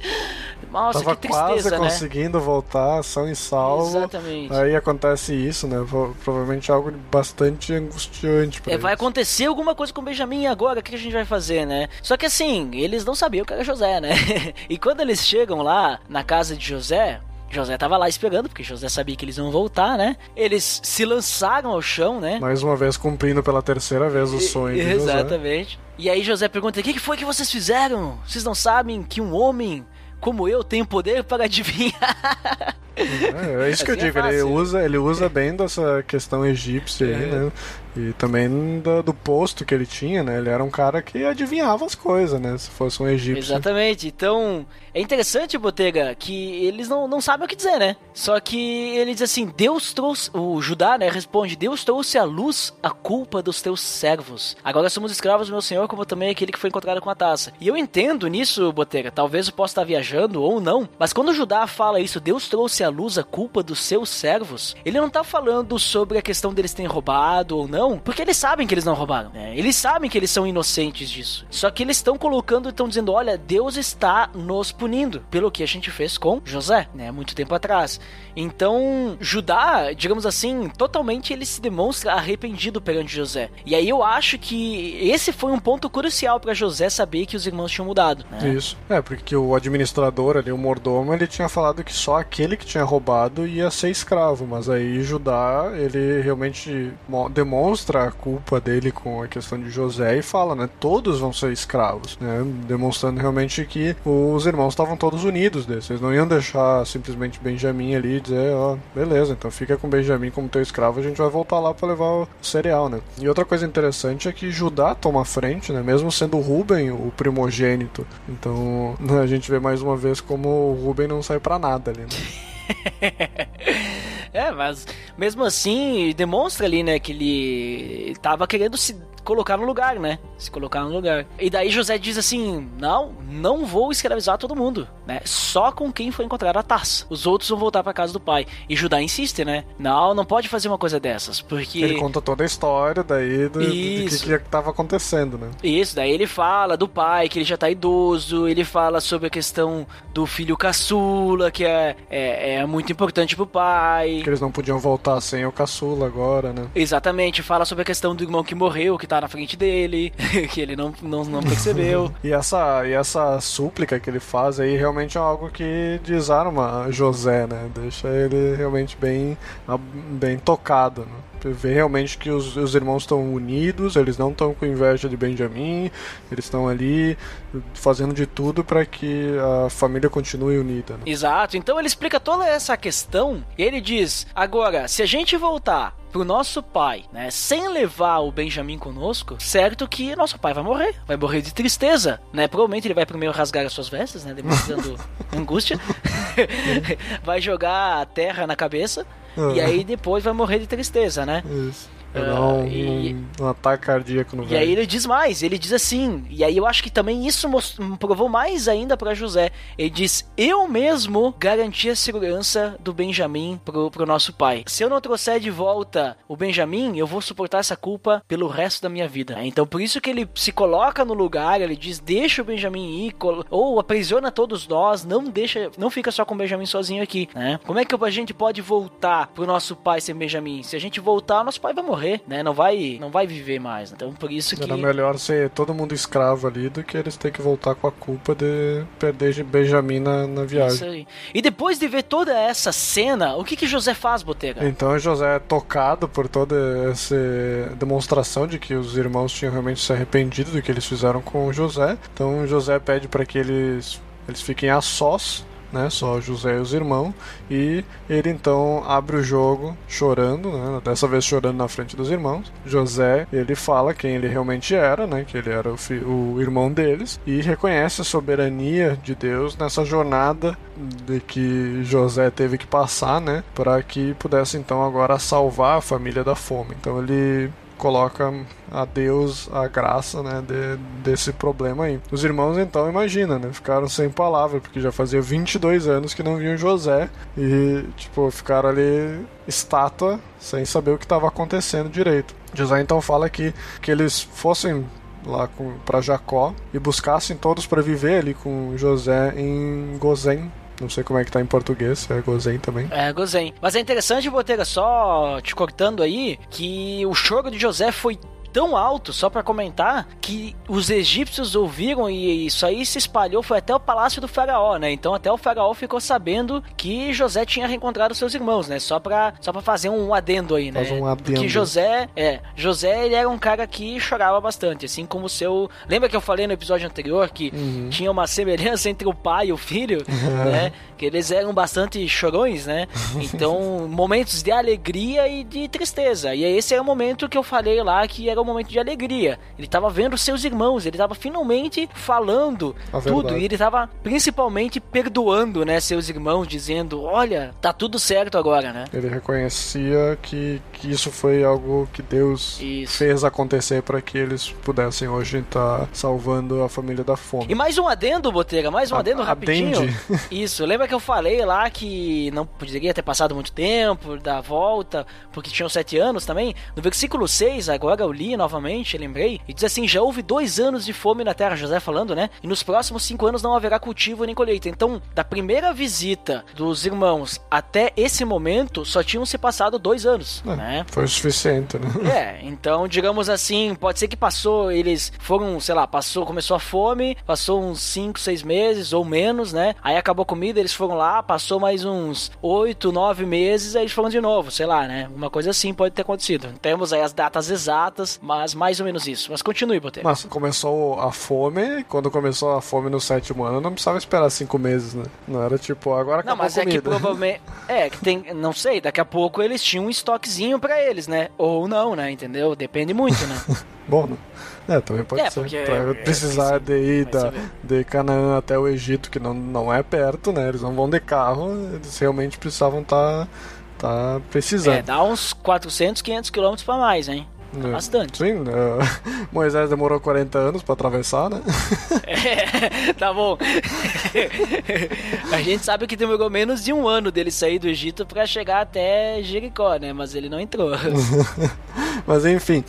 Nossa, Tava que quase tristeza, né? conseguindo voltar, são e salvo. Exatamente. Aí acontece isso, né? Pro- Provavelmente algo bastante angustiante pra É, vai eles. acontecer alguma coisa com o Benjamin agora, o que a gente vai fazer, né? Só que assim, eles não sabiam que era José, né? e quando eles chegam lá na casa de José, José tava lá esperando, porque José sabia que eles iam voltar, né? Eles se lançaram ao chão, né? Mais uma vez cumprindo pela terceira vez o sonho de José. Exatamente. E aí José pergunta: o que foi que vocês fizeram? Vocês não sabem que um homem como eu tem poder para adivinhar? É, é isso que eu Assim é digo, ele fácil. usa, ele usa bem dessa questão egípcia aí, É. né? E também do, do posto que ele tinha, né? Ele era um cara que adivinhava as coisas, né? Se fosse um egípcio. Exatamente. Então, é interessante, Botega, que eles não, não sabem o que dizer, né? Só que ele diz assim: Deus trouxe. O Judá, né, responde: Deus trouxe à luz a culpa dos teus servos. Agora somos escravos meu senhor, como também aquele que foi encontrado com a taça. E eu entendo nisso, Botega. Talvez eu possa estar viajando ou não. Mas quando o Judá fala isso, Deus trouxe à luz a culpa dos seus servos, ele não tá falando sobre a questão deles terem roubado ou não, porque eles sabem que eles não roubaram, né? Eles sabem que eles são inocentes disso. Só que eles estão colocando, estão dizendo, olha, Deus está nos punindo pelo que a gente fez com José, né? Muito tempo atrás. Então, Judá, digamos assim, totalmente ele se demonstra arrependido perante José. E aí eu acho que esse foi um ponto crucial para José saber que os irmãos tinham mudado, né? Isso. É, porque o administrador ali, o mordomo, ele tinha falado que só aquele que tinha roubado ia ser escravo, mas aí Judá, ele realmente mo- demonstra a culpa dele com a questão de José e fala, né, todos vão ser escravos, né, demonstrando realmente que os irmãos estavam todos unidos desses, eles não iam deixar simplesmente Benjamim ali e dizer, ó, beleza, então fica com Benjamim como teu escravo, a gente vai voltar lá para levar o cereal, né. E outra coisa interessante é que Judá toma frente, né, mesmo sendo Ruben o primogênito, então a gente vê mais uma vez como o Ruben não sai pra nada ali, né. É, mas mesmo assim, demonstra ali, né, que ele tava querendo se colocar no lugar, né? Se colocar no lugar. E daí José diz assim: Não, não vou escravizar todo mundo, né? Só com quem foi encontrar a taça. Os outros vão voltar pra casa do pai. E Judá insiste, né? Não, não pode fazer uma coisa dessas, porque. Ele conta toda a história daí do, do que, Isso. que tava acontecendo, né. Isso, daí ele fala do pai, que ele já tá idoso, ele fala sobre a questão do filho caçula, que é, é, é muito importante pro pai. Que eles não podiam voltar sem o caçula agora, né. Exatamente, fala sobre a questão do irmão que morreu, que tá na frente dele, que ele não, não, não percebeu. E essa, e essa súplica que ele faz aí realmente é algo que desarma José, né? Deixa ele realmente bem, bem tocado, né? Vê realmente que os, os irmãos estão unidos, eles não estão com inveja de Benjamim, eles estão ali fazendo de tudo para que a família continue unida. Né? Exato. Então ele explica toda essa questão e ele diz: agora, se a gente voltar pro nosso pai, né, sem levar o Benjamin conosco, certo que nosso pai vai morrer, vai morrer de tristeza, né? Provavelmente ele vai primeiro rasgar as suas vestes, né, demonstrando angústia, vai jogar a terra na cabeça e aí depois vai morrer de tristeza, né? Isso. Uh, um, e, um, ataque cardíaco no E velho. aí ele diz mais, ele diz assim, e aí eu acho que também isso provou mais ainda para José. Ele diz: Eu mesmo garanti a segurança do Benjamim pro, pro nosso pai. Se eu não trouxer de volta o Benjamim, eu vou suportar essa culpa pelo resto da minha vida. Então por isso que ele se coloca no lugar, ele diz: Deixa o Benjamim ir, ou aprisiona todos nós, não deixa, não fica só com o Benjamim sozinho aqui, né? Como é que a gente pode voltar pro nosso pai sem Benjamim? Se a gente voltar, nosso pai vai morrer morrer, né? Não vai, não vai viver mais. Então por isso que. Era melhor ser todo mundo escravo ali do que eles ter que voltar com a culpa de perder Benjamin na, na viagem. Isso aí. E depois de ver toda essa cena, o que que José faz, Botega? Então José é tocado por toda essa demonstração de que os irmãos tinham realmente se arrependido do que eles fizeram com José. Então José pede para que eles eles fiquem a sós né, só José e os irmãos, e ele então abre o jogo chorando, né, dessa vez chorando na frente dos irmãos. José, ele fala quem ele realmente era, né, que ele era o, o irmão deles, e reconhece a soberania de Deus nessa jornada de que José teve que passar, né, para que pudesse então agora salvar a família da fome. Então ele coloca a Deus a graça, né, de, desse problema aí. Os irmãos então, imagina, né, ficaram sem palavra, porque já fazia 22 anos que não viam José e, tipo, ficaram ali estátua, sem saber o que estava acontecendo direito. José então fala que, que eles fossem lá para Jacó e buscassem todos para viver ali com José em Gozém, não sei como é que tá em português, é Gozen também. É, Gozen. Mas é interessante, Botega, só te cortando aí, que o choro de José foi tão alto, só para comentar, que os egípcios ouviram e isso aí se espalhou, foi até o palácio do faraó, né? Então até o faraó ficou sabendo que José tinha reencontrado seus irmãos, né? Só pra, só pra fazer um adendo aí, né? Faz um adendo. Porque José, é, José ele era um cara que chorava bastante, assim como o seu... Lembra que eu falei no episódio anterior que uhum. tinha uma semelhança entre o pai e o filho, né? Que eles eram bastante chorões, né? Então, momentos de alegria e de tristeza. E esse é o momento que eu falei lá que era o momento de alegria. Ele estava vendo seus irmãos, ele estava finalmente falando tudo e ele estava principalmente perdoando, né, seus irmãos, dizendo: "Olha, tá tudo certo agora, né?" Ele reconhecia que, que isso foi algo que Deus isso. fez acontecer para que eles pudessem hoje estar tá salvando a família da fome. E mais um adendo, Botega, mais um a, adendo rapidinho. Adende. Isso, lembra que eu falei lá que não poderia ter passado muito tempo da volta, porque tinham sete anos também? No versículo 6, agora eu li novamente, lembrei, e diz assim: Já houve dois anos de fome na terra, José falando, né? E nos próximos cinco anos não haverá cultivo nem colheita. Então, da primeira visita dos irmãos até esse momento, só tinham se passado dois anos, é, né? Foi o suficiente, né? É, então, digamos assim, pode ser que passou, eles foram, sei lá, passou, começou a fome, passou uns cinco, seis meses ou menos, né? Aí acabou a comida, eles foram lá, passou mais uns oito, nove meses, aí eles foram de novo, sei lá, né? Uma coisa assim pode ter acontecido. Temos aí as datas exatas, mas mais ou menos isso. Mas continue, Boteco. Mas começou a fome, quando começou a fome no sétimo ano, não precisava esperar cinco meses, né? Não era tipo, agora acabou Não, mas é que provavelmente... É, que tem... Não sei, daqui a pouco eles tinham um estoquezinho pra eles, né? Ou não, né? Entendeu? Depende muito, né? Bom, né? É, também pode é, ser. Pra é, precisar é, de ir da, de Canaã até o Egito, que não, não é perto, né? Eles não vão de carro, eles realmente precisavam estar tá, tá precisando. É, dá uns 400, 500 quilômetros pra mais, hein? É. Bastante. Sim, uh, Moisés demorou 40 anos para atravessar, né? É, tá bom. a gente sabe que demorou menos de um ano dele sair do Egito para chegar até Jericó, né? Mas ele não entrou. Mas enfim.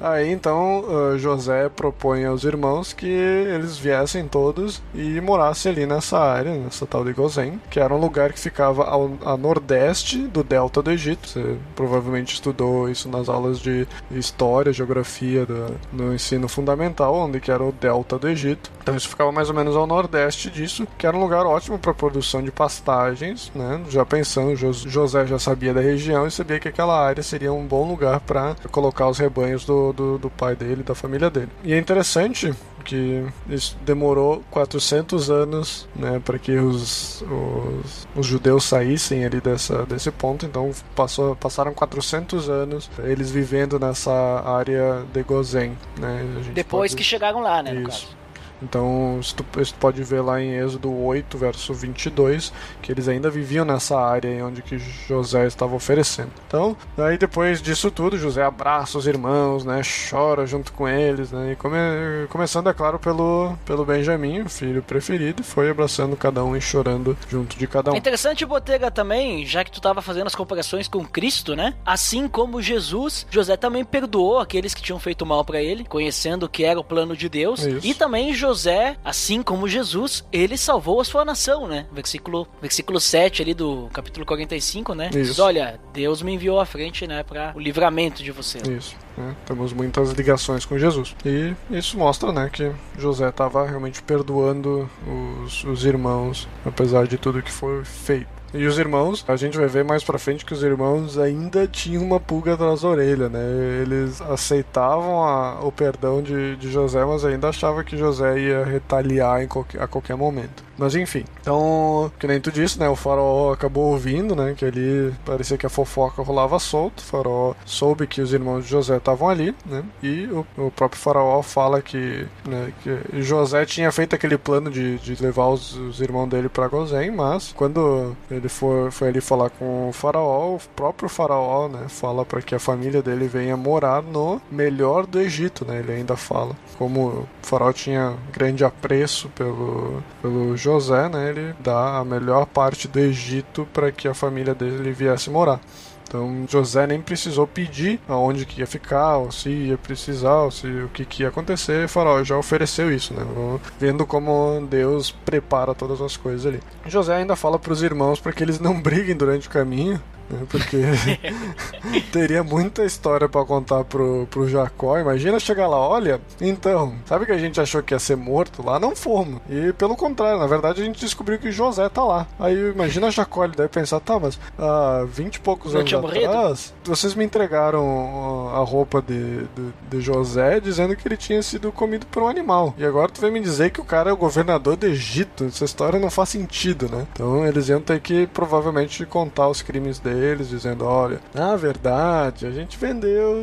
Aí então uh, José propõe aos irmãos que eles viessem todos e morassem ali nessa área, nessa tal de Gozen, que era um lugar que ficava ao, a nordeste do delta do Egito. Você provavelmente estudou isso nas aulas de história, geografia do, no ensino fundamental, onde que era o delta do Egito. Então isso ficava mais ou menos ao nordeste disso, que era um lugar ótimo para produção de pastagens, né? Já pensando, José já sabia da região e sabia que aquela área seria um bom lugar para colocar os rebanhos do, do, do pai dele, da família dele. E é interessante que isso demorou 400 anos né, para que os, os, os, judeus saíssem ali dessa, desse ponto. Então passou, passaram 400 anos eles vivendo nessa área de Gozen. Né? Depois pode... que chegaram lá, né? Isso. Então, você pode ver lá em Êxodo 8, verso 22, que eles ainda viviam nessa área onde que José estava oferecendo. Então, aí depois disso tudo, José abraça os irmãos, né, chora junto com eles, né, e come, começando, é claro, pelo, pelo Benjamim, o filho preferido, foi abraçando cada um e chorando junto de cada um. É interessante, Botega, também, já que tu estava fazendo as comparações com Cristo, né, assim como Jesus, José também perdoou aqueles que tinham feito mal para ele, conhecendo que era o plano de Deus, Isso. e também José, assim como Jesus, ele salvou a sua nação, né? Versículo, versículo 7 ali do capítulo 45, né? Isso. Diz, olha, Deus me enviou à frente, né, para o livramento de você. Isso. Né? Temos muitas ligações com Jesus. E isso mostra, né, que José estava realmente perdoando os, os irmãos, apesar de tudo que foi feito. E os irmãos, a gente vai ver mais pra frente que os irmãos ainda tinham uma pulga atrás da orelha, né? Eles aceitavam a, o perdão de, de José, mas ainda achavam que José ia retaliar em qualquer, a qualquer momento. Mas enfim, então, que nem tu disse, né? O faraó acabou ouvindo, né? Que ali parecia que a fofoca rolava solto. O faraó soube que os irmãos de José estavam ali, né? E o, o, próprio faraó fala que, né, que José tinha feito aquele plano de, de levar os, os irmãos dele para Gozém, mas quando ele for, foi ali falar com o faraó, o próprio faraó, né? Fala para que a família dele venha morar no melhor do Egito, né? Ele ainda fala. Como o faraó tinha grande apreço pelo, pelo José, né, ele dá a melhor parte do Egito para que a família dele viesse morar. Então José nem precisou pedir aonde que ia ficar, ou se ia precisar, ou se o que, que ia acontecer. Faraó já ofereceu isso, né? Vendo como Deus prepara todas as coisas ali. José ainda fala para os irmãos para que eles não briguem durante o caminho, né? Porque teria muita história para contar pro, pro Jacó. Imagina chegar lá, olha, então, sabe que a gente achou que ia ser morto lá? Não fomos. E pelo contrário, na verdade a gente descobriu que José tá lá. Aí imagina Jacó, ele deve pensar, tá, mas há ah, 20 e poucos anos atrás, vocês me entregaram a roupa de, de, de, José dizendo que ele tinha sido comido por um animal. E agora tu vem me dizer que o cara é o governador do Egito. Essa história não faz sentido, né? Então eles iam ter que provavelmente contar os crimes dele eles, dizendo: Olha, na verdade, a gente vendeu.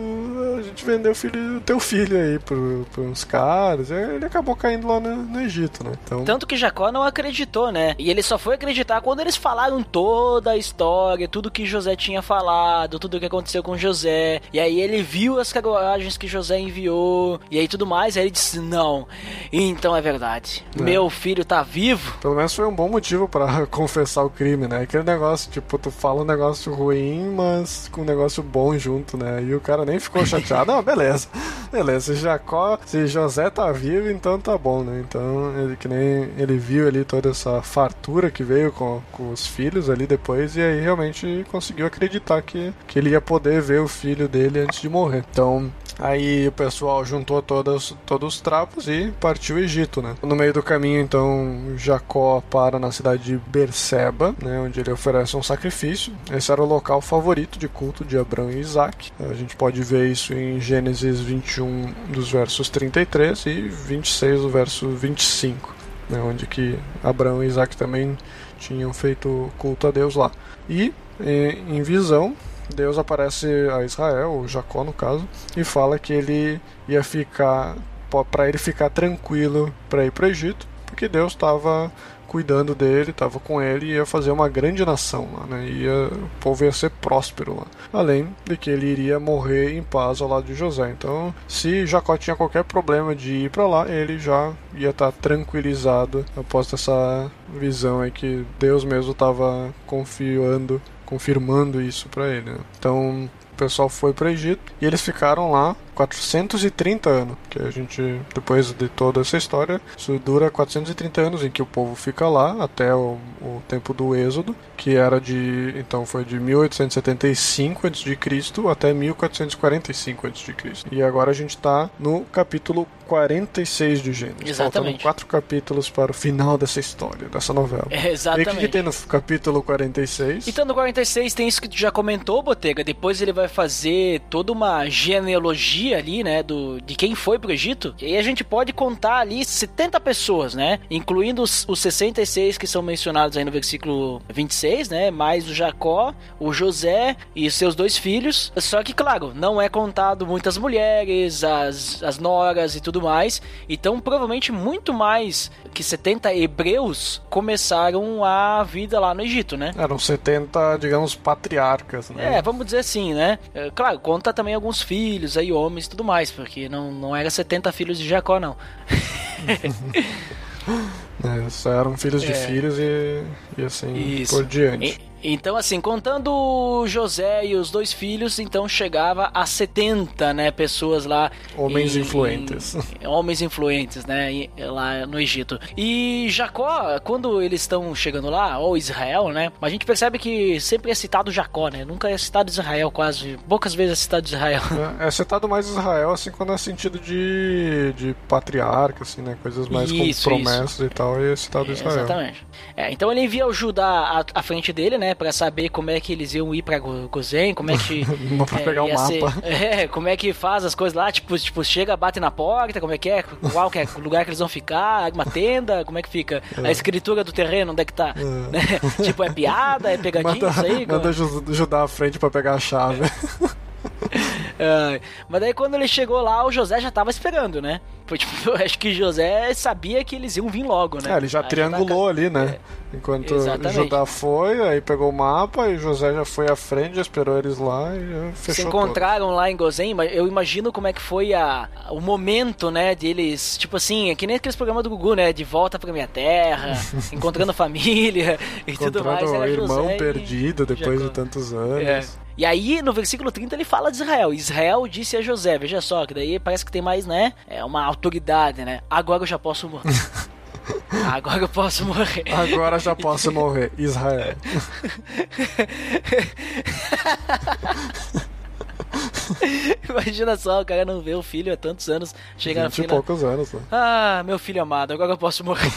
A gente vendeu o filho, teu filho aí pro, uns caras. ele acabou caindo lá no, no, Egito, né? Então... Tanto que Jacó não acreditou, né? E ele só foi acreditar quando eles falaram toda a história, tudo que José tinha falado, tudo o que aconteceu com José. E aí ele viu as carruagens que José enviou, e aí tudo mais. Aí ele disse: Não, então é verdade. É. Meu filho tá vivo. Pelo menos foi um bom motivo para confessar o crime, né? Aquele negócio, tipo, tu fala um negócio negócio ruim, mas com um negócio bom junto, né? E o cara nem ficou chateado. ah, beleza. Beleza, se Jacó, se José tá vivo, então tá bom, né? Então, ele que nem ele viu ali toda essa fartura que veio com, com os filhos ali depois, e aí realmente conseguiu acreditar que, que ele ia poder ver o filho dele antes de morrer. Então, Aí o pessoal juntou todos, todos os trapos e partiu o Egito, né? No meio do caminho, então, Jacó para na cidade de Berseba, né? Onde ele oferece um sacrifício. Esse era o local favorito de culto de Abraão e Isaac. A gente pode ver isso em Gênesis 21, dos versos 33 e 26, do verso 25, né? Onde que Abraão e Isaac também tinham feito culto a Deus lá. E em visão, Deus aparece a Israel, Jacó no caso, e fala que ele ia ficar para ele ficar tranquilo para ir para o Egito, porque Deus estava cuidando dele, estava com ele e ia fazer uma grande nação lá, né? Ia, o povo ia ser próspero lá. Além de que ele iria morrer em paz ao lado de José. Então, se Jacó tinha qualquer problema de ir para lá, ele já ia estar tá tranquilizado após essa visão aí que Deus mesmo estava confiando confirmando isso para ele. Né? Então o pessoal foi para Egito e eles ficaram lá 430 anos, que a gente, depois de toda essa história, isso dura 430 anos em que o povo fica lá até o, o tempo do Êxodo, que era de, então foi de 1875 a.C. até 1445 a.C. E agora a gente está no capítulo 46 de Gênesis. Exatamente. Faltam quatro capítulos para o final dessa história, dessa novela. É, E exatamente. o que, que tem no capítulo 46? Então no 46 tem isso que tu já comentou, Botega. Depois ele vai fazer toda uma genealogia ali, né, do de quem foi pro Egito. E a gente pode contar ali 70 pessoas, né, incluindo os, os 66 que são mencionados aí no versículo 26, né, mais o Jacó, o José e seus dois filhos. Só que claro, não é contado muitas mulheres, as, as noras e tudo mais. Então provavelmente muito mais que 70 hebreus começaram a vida lá no Egito, né? Eram 70, digamos, patriarcas, né? É, vamos dizer assim, né? É, Claro, conta também alguns filhos aí, homens e tudo mais, porque não, não era 70 filhos de Jacó, não. É, só eram filhos de É. filhos e, e assim Isso. por diante. E- então, assim, contando José e os dois filhos, então chegava a 70, né, pessoas lá. Homens em- influentes. em- homens influentes, né, lá no Egito. E Jacó, quando eles estão chegando lá, ou Israel, né, a gente percebe que sempre é citado Jacó, né, nunca é citado Israel, quase. Poucas vezes é citado Israel. É, é citado mais Israel, assim, quando é sentido de, de patriarca, assim, né? Coisas mais Isso, com promessas e tal, e é citado É, Israel. Exatamente. É, então ele envia o Judá à, à frente dele, né, Pra saber como é que eles iam ir pra Go- Gozen, como é que pra é, pegar o ia ser- mapa. é, como é que faz as coisas lá, tipo, tipo, chega, bate na porta, como é que é, qual que é o lugar que eles vão ficar, uma tenda, como é que fica? A escritura do terreno, onde é que tá? Né? tipo, é piada, é pegadinha Manda, isso aí? manda Ju- Judá à frente pra pegar a chave. Mas daí quando ele chegou lá, o José já tava esperando, né? Foi tipo, eu acho que José sabia que eles iam vir logo, né? É, ele já Aí triangulou ali, né? Enquanto exatamente. Judá foi, aí pegou o mapa e José já foi à frente, já esperou eles lá e já se fechou encontraram lá em Gozen, eu imagino como é que foi a, o momento, né, deles, tipo assim, é que nem aqueles programas do Gugu, né, de volta pra minha terra, encontrando família e tudo. tudo mais. Encontrando o irmão José e perdido depois Jacó. de tantos anos. É. E aí, no versículo 30, ele fala de Israel. Israel disse a José, veja só, que daí parece que tem mais, né, é uma autoridade, né, agora eu já posso morrer. agora eu posso morrer. Agora já posso morrer. Israel. Imagina só, o cara não vê o filho há tantos anos, chega na 20 e fila. poucos anos. Né? Ah, meu filho amado, agora eu posso morrer.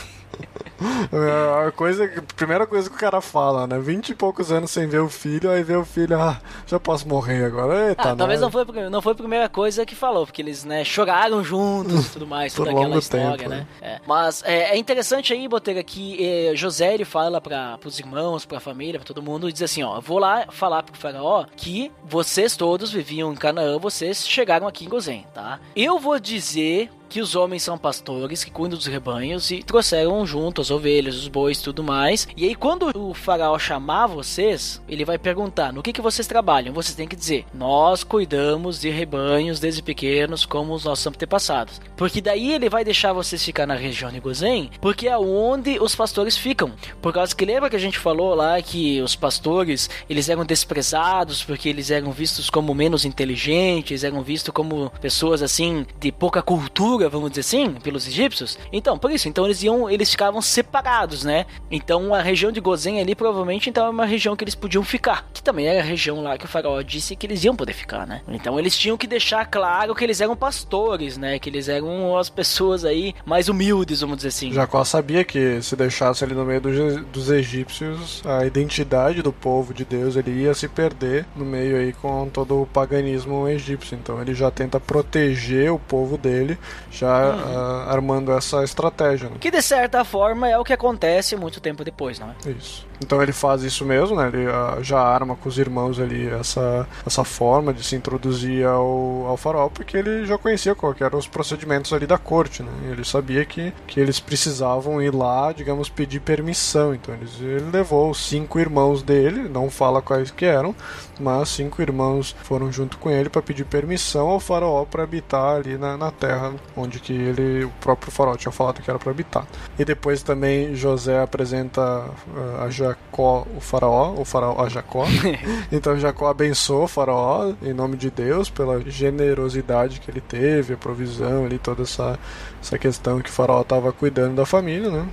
É, A coisa, a primeira coisa que o cara fala, né? 20 e poucos anos sem ver o filho, aí vê o filho, ah, já posso morrer agora. Eita, Ah, talvez não nós. foi, a- não foi a primeira coisa que falou, porque eles, né, choraram juntos e tudo mais, toda aquela história, tempo, né? É. Mas é, é interessante aí, Botega, que eh, José ele fala para os irmãos, pra família, pra todo mundo, e diz assim, ó, vou lá falar pro faraó que vocês todos viviam em Canaã, vocês chegaram aqui em Gozém, tá? Eu vou dizer que os homens são pastores que cuidam dos rebanhos e trouxeram junto as ovelhas, os bois, tudo mais. E aí quando o faraó chamar vocês, ele vai perguntar: "No que que vocês trabalham?" Vocês têm que dizer: "Nós cuidamos de rebanhos desde pequenos como os nossos antepassados". Porque daí ele vai deixar vocês ficar na região de Gozém, porque é onde os pastores ficam. Por causa que lembra que a gente falou lá que os pastores, eles eram desprezados porque eles eram vistos como menos inteligentes, eram vistos como pessoas assim de pouca cultura, vamos dizer assim, pelos egípcios. Então, por isso, então eles iam, eles ficavam separados, né? Então a região de Gozen ali provavelmente então é uma região que eles podiam ficar, que também era a região lá que o faraó disse que eles iam poder ficar, né? Então eles tinham que deixar claro que eles eram pastores, né? Que eles eram as pessoas aí mais humildes, vamos dizer assim. Jacó sabia que se deixasse ali no meio dos, dos egípcios, a identidade do povo de Deus ele ia se perder no meio aí com todo o paganismo egípcio. Então ele já tenta proteger o povo dele, já ah, armando essa estratégia. Né? Que de certa forma é o que acontece muito tempo depois, não é? Isso. Então ele faz isso mesmo, né? Ele ah, já arma com os irmãos ali essa, essa forma de se introduzir ao, ao faraó, porque ele já conhecia qual que eram os procedimentos ali da corte, né? Ele sabia que, que eles precisavam ir lá, digamos, pedir permissão. Então eles, ele levou os cinco irmãos dele, não fala quais que eram, mas cinco irmãos foram junto com ele para pedir permissão ao faraó para habitar ali na, na terra onde que ele, o próprio faraó tinha falado que era para habitar. E depois também José apresenta uh, a Jacó o faraó, o faraó a Jacó. então Jacó abençoa o faraó em nome de Deus pela generosidade que ele teve, a provisão ali, toda essa essa questão que o faraó estava cuidando da família, né?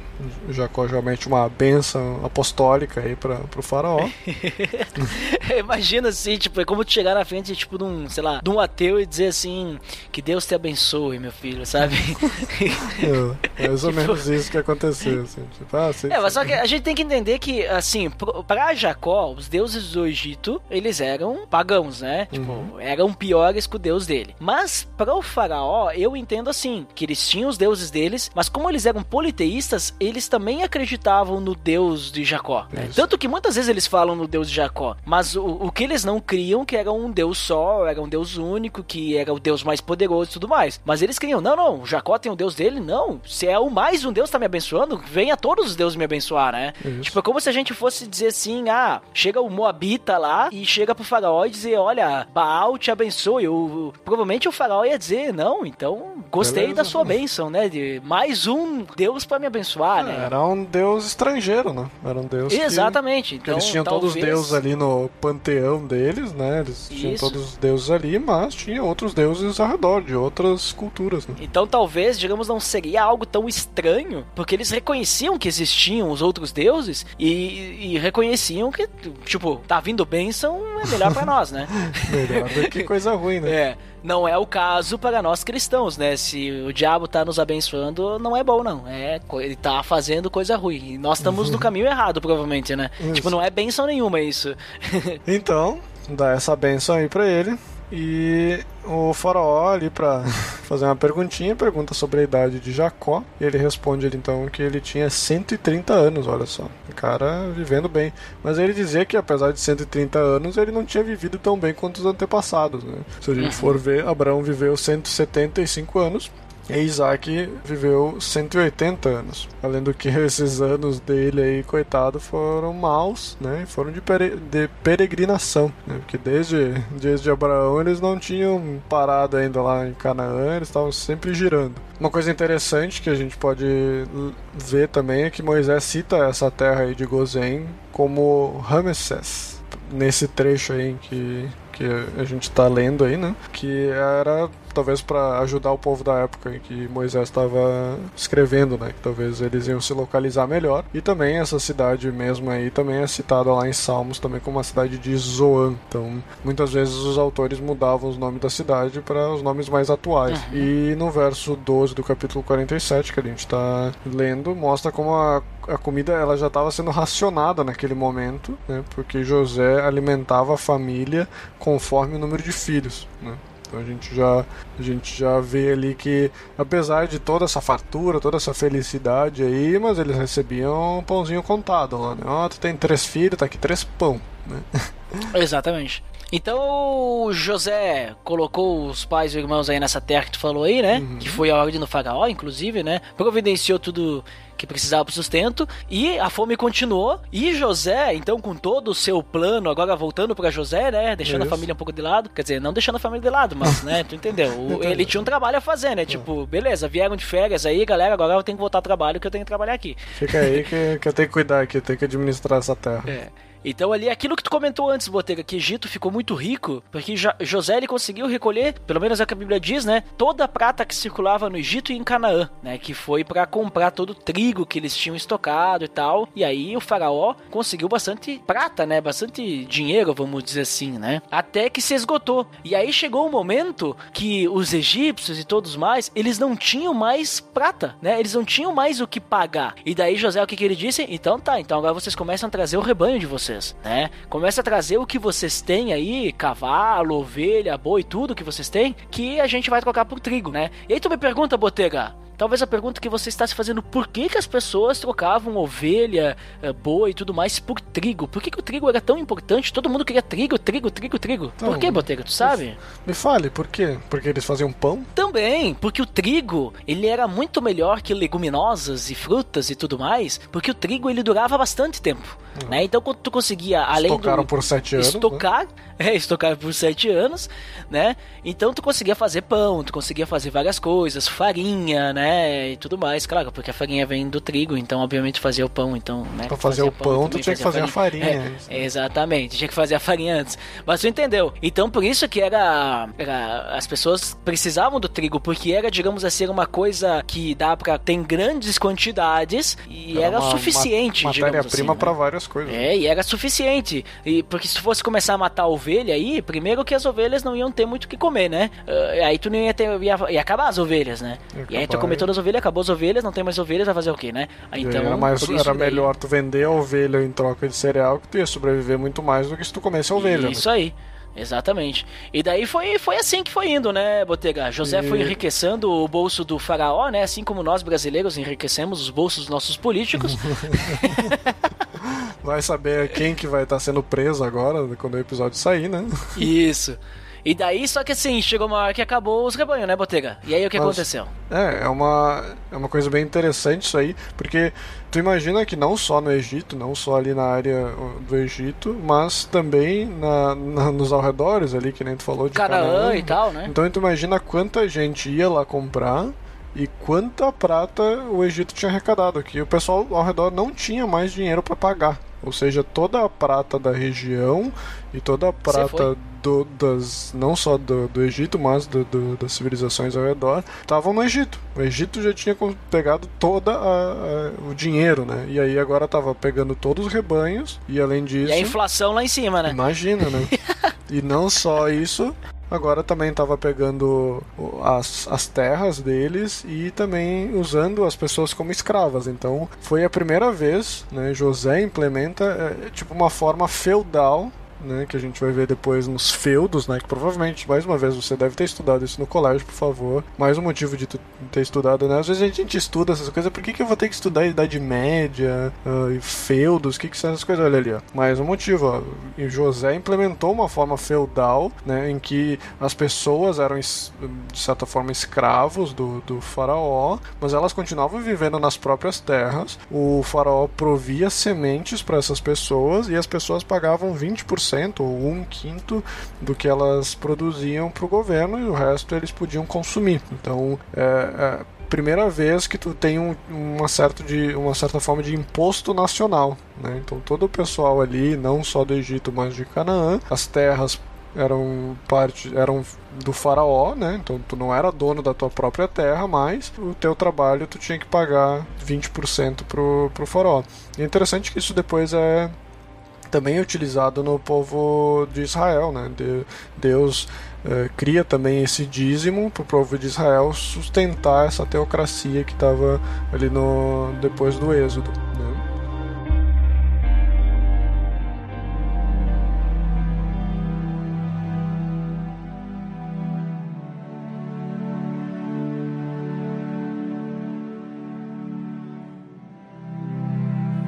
Jacó já mete uma benção apostólica aí para o faraó. Imagina assim, tipo, é como tu chegar na frente, tipo, de um, sei lá, de um ateu e dizer assim, que Deus te abençoe, meu filho, sabe? é, mais ou tipo... menos isso que aconteceu, assim. Tipo, ah, é, mas só que a gente tem que entender que, assim, para Jacó, os deuses do Egito, eles eram pagãos, né? Tipo, uhum. eram piores que o deus dele. Mas para o faraó, eu entendo assim, que eles tinham tinham os deuses deles, mas como eles eram politeístas, eles também acreditavam no Deus de Jacó. Né? Tanto que muitas vezes eles falam no Deus de Jacó, mas o, o que eles não criam que era um Deus só, era um Deus único, que era o Deus mais poderoso e tudo mais. Mas eles criam, não, não, Jacó tem o um Deus dele, não. Se é o mais um Deus tá me abençoando, venha todos os deuses me abençoar, né? Isso. Tipo, é como se a gente fosse dizer assim, ah, chega o Moabita lá e chega pro faraó e dizer, olha, Baal te abençoe. Eu, provavelmente o faraó ia dizer, não, então gostei Beleza. da sua bênção né? De mais um Deus para me abençoar, é, né? Era um Deus estrangeiro, né? Era um Deus. Exatamente. Que, então, eles tinham talvez... todos os deuses ali no panteão deles, né? Eles Isso. tinham todos os deuses ali, mas tinha outros deuses ao redor, de outras culturas. Né? Então talvez, digamos, não seria algo tão estranho, porque eles reconheciam que existiam os outros deuses e, e reconheciam que, tipo, tá vindo bênção, é melhor para nós, né? melhor do que coisa ruim, né? É. Não é o caso para nós cristãos, né? Se o diabo tá nos abençoando, não é bom, não. É, ele tá fazendo coisa ruim. E nós estamos no caminho errado, provavelmente, né? Isso. Tipo, não é benção nenhuma isso. então, dá essa benção aí pra ele. E o faraó ali para fazer uma perguntinha, pergunta sobre a idade de Jacó. E ele responde ele então que ele tinha 130 anos, olha só. O cara vivendo bem. Mas ele dizia que apesar de 130 anos, ele não tinha vivido tão bem quanto os antepassados, né? Se a gente for ver, Abraão viveu 175 anos e Isaac viveu 180 anos. Além do que esses anos dele aí, coitado, foram maus, né? Foram de, pere de peregrinação, né? Porque desde, desde Abraão eles não tinham parado ainda lá em Canaã, eles estavam sempre girando. Uma coisa interessante que a gente pode ver também é que Moisés cita essa terra aí de Gozém como Ramesses. Nesse trecho aí que, que a gente está lendo aí, né? Que era talvez para ajudar o povo da época em que Moisés estava escrevendo, né? Que talvez eles iam se localizar melhor. E também essa cidade mesmo aí também é citada lá em Salmos também como a cidade de Zoan. Então, muitas vezes os autores mudavam os nomes da cidade para os nomes mais atuais. Uhum. E no verso 12 do capítulo 47 que a gente está lendo, mostra como a a comida ela já estava sendo racionada naquele momento, né? Porque José alimentava a família conforme o número de filhos, né? Então a gente já a gente já vê ali que apesar de toda essa fartura, toda essa felicidade aí, mas eles recebiam um pãozinho contado lá, né? Ó, oh, tu tem três filhos, tá aqui três pão, né? Exatamente. Então José colocou os pais e irmãos aí nessa terra que tu falou aí, né? Uhum. Que foi a ordem do faraó, inclusive, né? Providenciou tudo que precisava para sustento e a fome continuou. E José, então, com todo o seu plano, agora voltando para José, né, deixando Isso. a família um pouco de lado, quer dizer, não deixando a família de lado, mas, né, tu entendeu? O, ele tinha um trabalho a fazer, né? Tipo, beleza, vieram de férias aí, galera, agora eu tenho que voltar ao trabalho que eu tenho que trabalhar aqui. Fica aí que, que eu tenho que cuidar aqui, eu tenho que administrar essa terra. É. Então ali, aquilo que tu comentou antes, Botega, que Egito ficou muito rico, porque José ele conseguiu recolher, pelo menos é o que a Bíblia diz, né, toda a prata que circulava no Egito e em Canaã, né, que foi para comprar todo o trigo que eles tinham estocado e tal. E aí o faraó conseguiu bastante prata, né, bastante dinheiro, vamos dizer assim, né, até que se esgotou. E aí chegou um momento que os egípcios e todos mais, eles não tinham mais prata, né, eles não tinham mais o que pagar. E daí José o que que ele disse? Então tá, então agora vocês começam a trazer o rebanho de vocês vocês, né? Começa a trazer o que vocês têm aí, cavalo, ovelha, boi, tudo que vocês têm, que a gente vai trocar por trigo, né? E aí tu me pergunta, Botega, talvez a pergunta que você está se fazendo, por que, que as pessoas trocavam ovelha, eh, boi e tudo mais por trigo? Por que, que o trigo era tão importante? Todo mundo queria trigo, trigo, trigo, trigo. Então, por que, Botega, tu sabe? Me fale, por quê? Porque eles faziam pão? Também, porque o trigo, ele era muito melhor que leguminosas e frutas e tudo mais, porque o trigo ele durava bastante tempo, né? Então quando tu conseguia, além Estocaram do por sete anos. né? estocar, é, estocar por sete anos, né? Então tu conseguia fazer pão, tu conseguia fazer várias coisas, farinha, né? E tudo mais, claro, porque a farinha vem do trigo, então obviamente fazia o pão, então, né? Pra fazer o pão, tu tinha que fazer a farinha. É, exatamente, tinha que fazer a farinha antes. Mas tu entendeu? Então por isso que era, era as pessoas precisavam do trigo, porque era, digamos assim, uma coisa que dá pra ter em grandes quantidades e era, uma- suficiente, ma- digamos Matéria-prima assim, né? várias coisas. É, e era suficiente. E porque se fosse começar a matar a ovelha aí, primeiro que as ovelhas não iam ter muito o que comer, né? Ah, aí tu não ia ter. Ia, ia acabar as ovelhas, né? Ia E aí tu acabar, é. todas as ovelhas, acabou as ovelhas, não tem mais ovelhas, vai fazer o quê, né? E então, era, mais, era daí- melhor tu vender a ovelha em troca de cereal, que tu ia sobreviver muito mais do que se tu comesse a ovelha. né? Isso aí. Exatamente. E daí foi, foi assim que foi indo, né, Botega? José E- foi enriquecendo o bolso do faraó, né? Assim como nós brasileiros enriquecemos os bolsos dos nossos políticos. Vai saber quem que vai estar sendo preso agora, quando o episódio sair, né? Isso. E daí, só que assim, chegou uma hora que acabou os rebanhos, né, Botega? E aí o que aconteceu? É, é uma, é uma coisa bem interessante isso aí, porque tu imagina que não só no Egito, não só ali na área do Egito, mas também na, na- nos arredores ali, que nem tu falou de Canaã e tal, né? Então tu imagina quanta gente ia lá comprar e quanta prata o Egito tinha arrecadado aqui. O pessoal ao redor não tinha mais dinheiro para pagar. Ou seja, toda a prata da região e toda a prata do, das não só do, do Egito, mas do, do- das civilizações ao redor estavam no Egito. O Egito já tinha pegado toda a- a- o dinheiro, né? E aí agora tava pegando todos os rebanhos e além disso, E a inflação lá em cima, né? Imagina, né? e não só isso, agora também estava pegando as, as terras deles e também usando as pessoas como escravas. Então foi a primeira vez, né? José implementa é, tipo uma forma feudal. Né, que a gente vai ver depois nos feudos, né, que provavelmente, mais uma vez, você deve ter estudado isso no colégio, por favor. Mais um motivo de ter estudado, né? Às vezes a gente estuda essas coisas, por que, que eu vou ter que estudar a Idade Média, ah, e feudos, o que, que são essas coisas? Olha ali, ó. Mais um motivo, ó. E José implementou uma forma feudal, né, em que as pessoas eram, de certa forma, escravos do, do faraó, mas elas continuavam vivendo nas próprias terras. O faraó provia sementes para essas pessoas e as pessoas pagavam 20% ou um quinto do que elas produziam para o governo e o resto eles podiam consumir. Então, é, é primeira vez que tu tem um, uma, certa de, uma certa forma de imposto nacional. Né? Então todo o pessoal ali, não só do Egito, mas de Canaã, as terras eram parte eram do faraó, né? Então tu não era dono da tua própria terra, mas o teu trabalho tu tinha que pagar 20% pro, pro faraó. E é interessante que isso depois é também é utilizado no povo de Israel, né? De- Deus eh, cria também esse dízimo para o povo de Israel sustentar essa teocracia que estava ali no depois do êxodo. Né?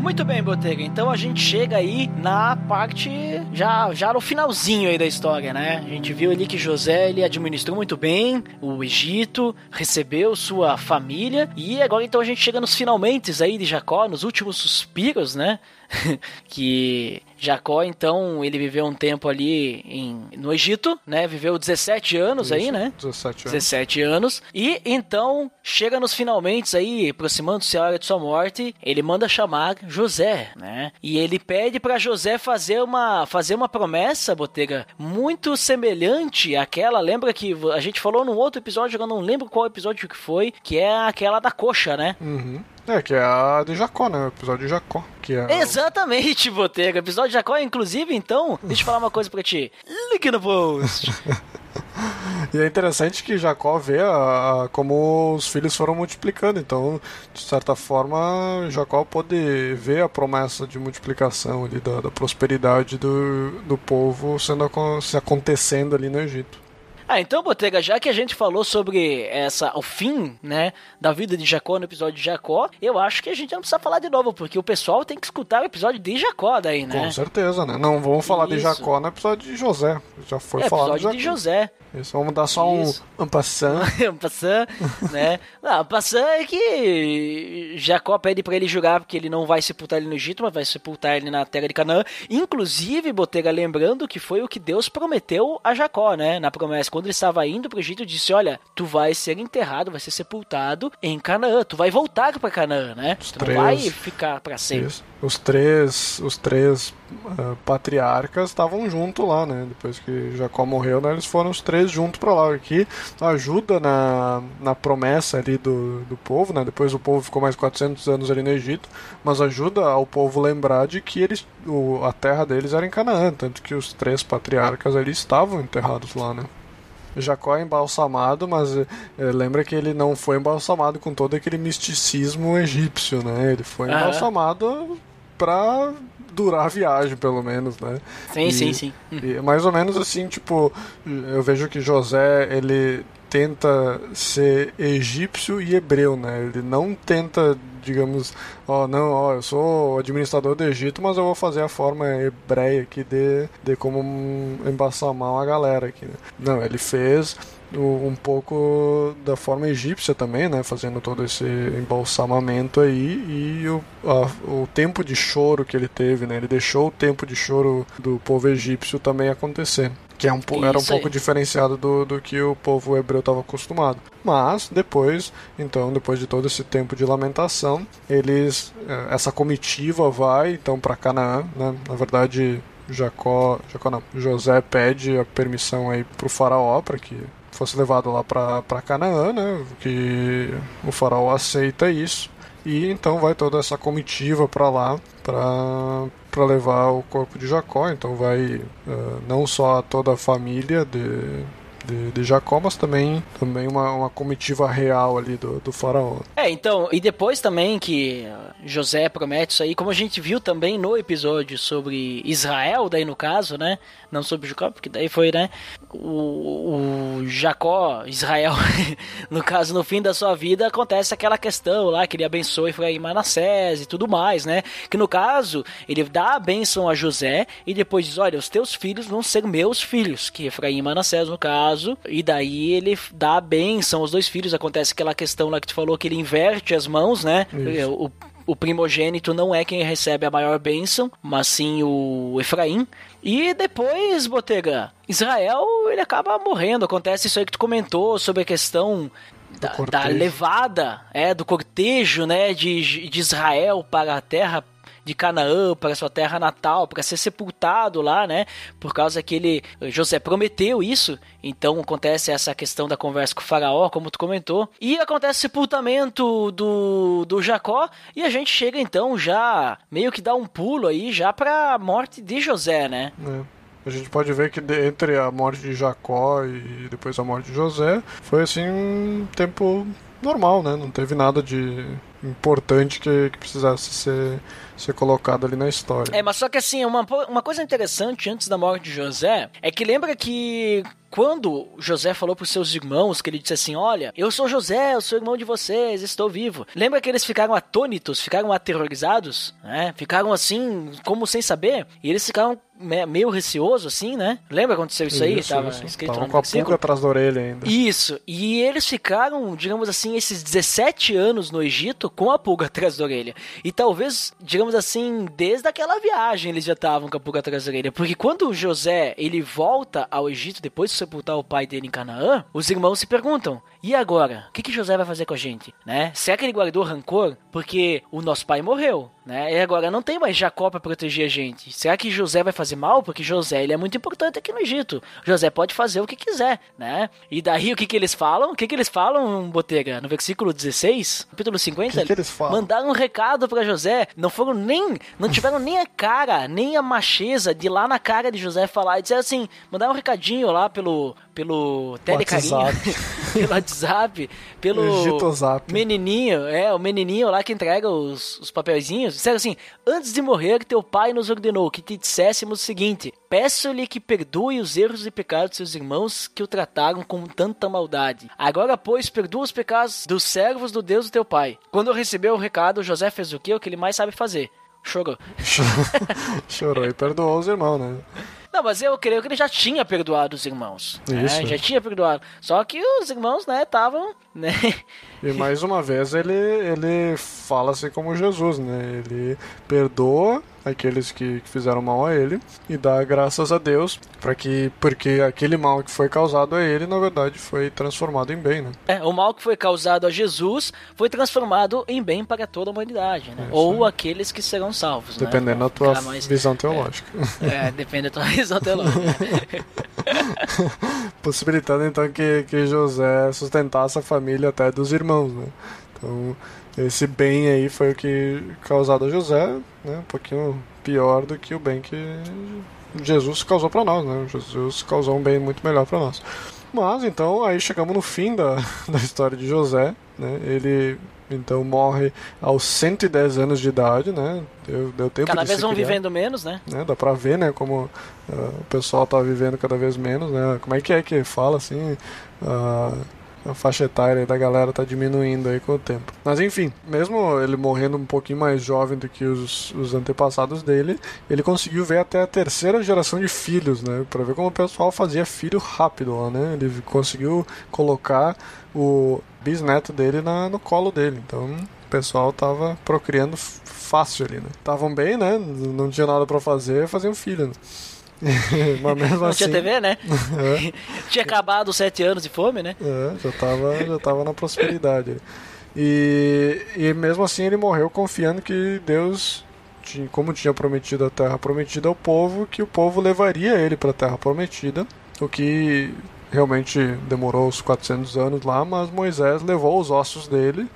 Muito bem, Botega. Então a gente chega aí na parte já já no finalzinho aí da história, né? A gente viu ali que José ele administrou muito bem o Egito, recebeu sua família e agora então a gente chega nos finalmente aí de Jacó, nos últimos suspiros, né? que Jacó então ele viveu um tempo ali em, no Egito, né? Viveu 17 anos aí, Isso, né? 17 anos. 17 anos. E então, chega nos finalmente aí, aproximando-se a hora de sua morte, ele manda chamar José, né? E ele pede para José fazer uma, fazer uma promessa, Botega, muito semelhante àquela, lembra que a gente falou num outro episódio, eu não lembro qual episódio que foi, que é aquela da coxa, né? Uhum. É, que é a de Jacó, né? O episódio de Jacó. Que é Exatamente, Botega. Episódio de Jacó, inclusive, então, deixa eu falar uma coisa pra ti. Link no post. E é interessante que Jacó vê a, a- como os filhos foram multiplicando. Então, de certa forma, Jacó pôde ver a promessa de multiplicação ali, da, da prosperidade do, do povo sendo, se acontecendo ali no Egito. Ah, então, Botega, já que a gente falou sobre essa, o fim, né, da vida de Jacó no episódio de Jacó, eu acho que a gente não precisa falar de novo, porque o pessoal tem que escutar o episódio de Jacó daí, né? Com certeza, né? Não vamos falar de Isso. Jacó no episódio de José. Já foi é, falado episódio de José. Isso, vamos dar só Isso. um um passant. Passando, né? Não, passando é que Jacó pede pra ele jurar porque ele não vai sepultar ele no Egito, mas vai sepultar ele na terra de Canaã. Inclusive, Botega, lembrando que foi o que Deus prometeu a Jacó, né? Na promessa, quando ele estava indo pro Egito, disse: Olha, tu vai ser enterrado, vai ser sepultado em Canaã, tu vai voltar pra Canaã, né? Os tu não vai ficar pra sempre. Isso. Os três, os três ah, patriarcas estavam juntos lá, né? Depois que Jacó morreu, né, eles foram os três juntos para lá. Aqui ajuda na, na promessa ali do, do povo, né? Depois o povo ficou mais 400 anos ali no Egito, mas ajuda ao povo lembrar de que eles, o, a terra deles era em Canaã, tanto que os três patriarcas ali estavam enterrados lá, né? Jacó é embalsamado, mas eh, lembra que ele não foi embalsamado com todo aquele misticismo egípcio, né? Ele foi embalsamado pra durar a viagem, pelo menos, né? Sim, E- sim, sim. E mais ou menos assim, tipo, eu vejo que José, ele tenta ser egípcio e hebreu, né? Ele não tenta, digamos, ó, não, ó, eu sou administrador do Egito, mas eu vou fazer a forma hebreia aqui de, de como embalsamar uma galera aqui, né? Não, ele fez um pouco da forma egípcia também, né? Fazendo todo esse embalsamamento aí e o, a- o tempo de choro que ele teve, né? Ele deixou o tempo de choro do povo egípcio também acontecer. Que é um, era um Isso aí. pouco diferenciado do, do que o povo hebreu estava acostumado. Mas depois, então, depois de todo esse tempo de lamentação, eles, eh, essa comitiva vai então para Canaã, né? Na verdade, Jacó, Jacó não, José pede a permissão aí pro faraó para que fosse levado lá para Canaã, né? Que o faraó aceita isso e então vai toda essa comitiva para lá para para levar o corpo de Jacó. Então vai eh, não só toda a família de de, de Jacó, mas também, também uma, uma comitiva real ali do, do faraó. É, então, e depois também que uh, José promete isso aí, como a gente viu também no episódio sobre Israel, daí no caso, né? Não sobre Jacó, porque daí foi, né? O, o Jacó, Israel, no caso, no fim da sua vida, acontece aquela questão lá que ele abençoa e Manassés e tudo mais, né? Que no caso, ele dá a bênção a José e depois diz: Olha, os teus filhos vão ser meus filhos, que Efraim e Manassés, no caso, e daí ele dá a bênção aos dois filhos. Acontece aquela questão lá que tu falou que ele inverte as mãos, né? Isso. O, o primogênito não é quem recebe a maior bênção, mas sim o Efraim. E depois, Botega, Israel ele acaba morrendo. Acontece isso aí que tu comentou sobre a questão da, da levada, é, do cortejo, né, de, de Israel para a terra de Canaã, para sua terra natal, para ser sepultado lá, né? Por causa que ele José prometeu isso. Então acontece essa questão da conversa com o faraó, como tu comentou, e acontece o sepultamento do, do Jacó e a gente chega então já meio que dá um pulo aí já para a morte de José, né? né? A gente pode ver que entre a morte de Jacó e depois a morte de José foi assim um tempo normal, né? Não teve nada de importante que, que precisasse ser, ser colocado ali na história. É, mas só que assim, uma, uma coisa interessante antes da morte de José é que lembra que quando José falou pros seus irmãos, que ele disse assim: Olha, eu sou José, eu sou irmão de vocês, estou vivo. Lembra que eles ficaram atônitos, ficaram aterrorizados, né? Ficaram assim, como sem saber, e eles ficaram meio receosos, assim, né? Lembra que aconteceu isso, aí? Tava escrito Tava no com a versículo. pulga atrás da orelha ainda. Isso, e eles ficaram, digamos assim, esses 17 anos no Egito com a pulga atrás da orelha. E talvez, digamos assim, desde aquela viagem eles já estavam com a pulga atrás da orelha. Porque quando José ele volta ao Egito depois de sepultar o pai dele em Canaã, os irmãos se perguntam: e agora? O que, que José vai fazer com a gente? Né? Será que ele guardou rancor? Porque o nosso pai morreu, né? E agora não tem mais Jacó para proteger a gente. Será que José vai fazer mal? Porque José ele é muito importante aqui no Egito. José pode fazer o que quiser, né? E daí o que, que eles falam? O que, que eles falam, Botega? No versículo 16, capítulo 50, O que que eles falam? mandaram um recado para José. Não foram nem, não tiveram nem a cara, nem a macheza de ir lá na cara de José falar e dizer assim, mandar um recadinho lá pelo pelo telecarinho, pelo WhatsApp, pelo Egitozap. menininho, é, o menininho lá que entrega os, os papelzinhos, disseram assim: Antes de morrer, teu pai nos ordenou que te disséssemos o seguinte: Peço-lhe que perdoe os erros e pecados de seus irmãos que o trataram com tanta maldade. Agora, pois, perdoa os pecados dos servos do Deus do teu pai. Quando recebeu o recado, José fez o que? O que ele mais sabe fazer. Chorou. Chorou e perdoou os irmãos, né? Não, mas eu creio que ele já tinha perdoado os irmãos. né? Isso. Já tinha perdoado. Só que os irmãos, né, estavam, né? E mais uma vez ele, ele fala assim como Jesus, né? Ele perdoa aqueles que, que fizeram mal a ele e dá graças a Deus para que porque aquele mal que foi causado a ele na verdade foi transformado em bem, né? É, o mal que foi causado a Jesus foi transformado em bem para toda a humanidade, né? Isso Ou aqueles que serão salvos, né? Dependendo da Vamos tua mais- visão teológica. É, depende da tua visão teológica. Possibilitando então que, que José sustentasse a família até dos irmãos, né? Então, esse bem aí foi o que causado a José, né? Um pouquinho pior do que o bem que Jesus causou para nós, né? Jesus causou um bem muito melhor para nós. Mas então aí chegamos no fim da, da história de José, né? Ele então morre aos 110 anos de idade, né? Deu, deu tempo Cada de vez vão criar vivendo menos, né? né? Dá pra ver, né, como ah, o pessoal tá vivendo cada vez menos, né? Como é que é que fala, assim, ah, a faixa etária da galera tá diminuindo aí com o tempo. Mas enfim, mesmo ele morrendo um pouquinho mais jovem do que os, os antepassados dele, ele conseguiu ver até a terceira geração de filhos, né? Pra ver como o pessoal fazia filho rápido lá, né? Ele conseguiu colocar o bisneto dele na, no colo dele, então... O pessoal tava procriando fácil ali, né? Estavam bem, né? Não tinha nada pra fazer, faziam filho, né? Não assim. tinha TV, né? Tinha acabado os sete anos de fome, né? é, já tava, já tava na prosperidade. E, e mesmo assim ele morreu confiando que Deus, tinha, como tinha prometido a terra prometida ao povo, que o povo levaria ele para a terra prometida, o que realmente demorou os 400 anos lá, mas Moisés levou os ossos dele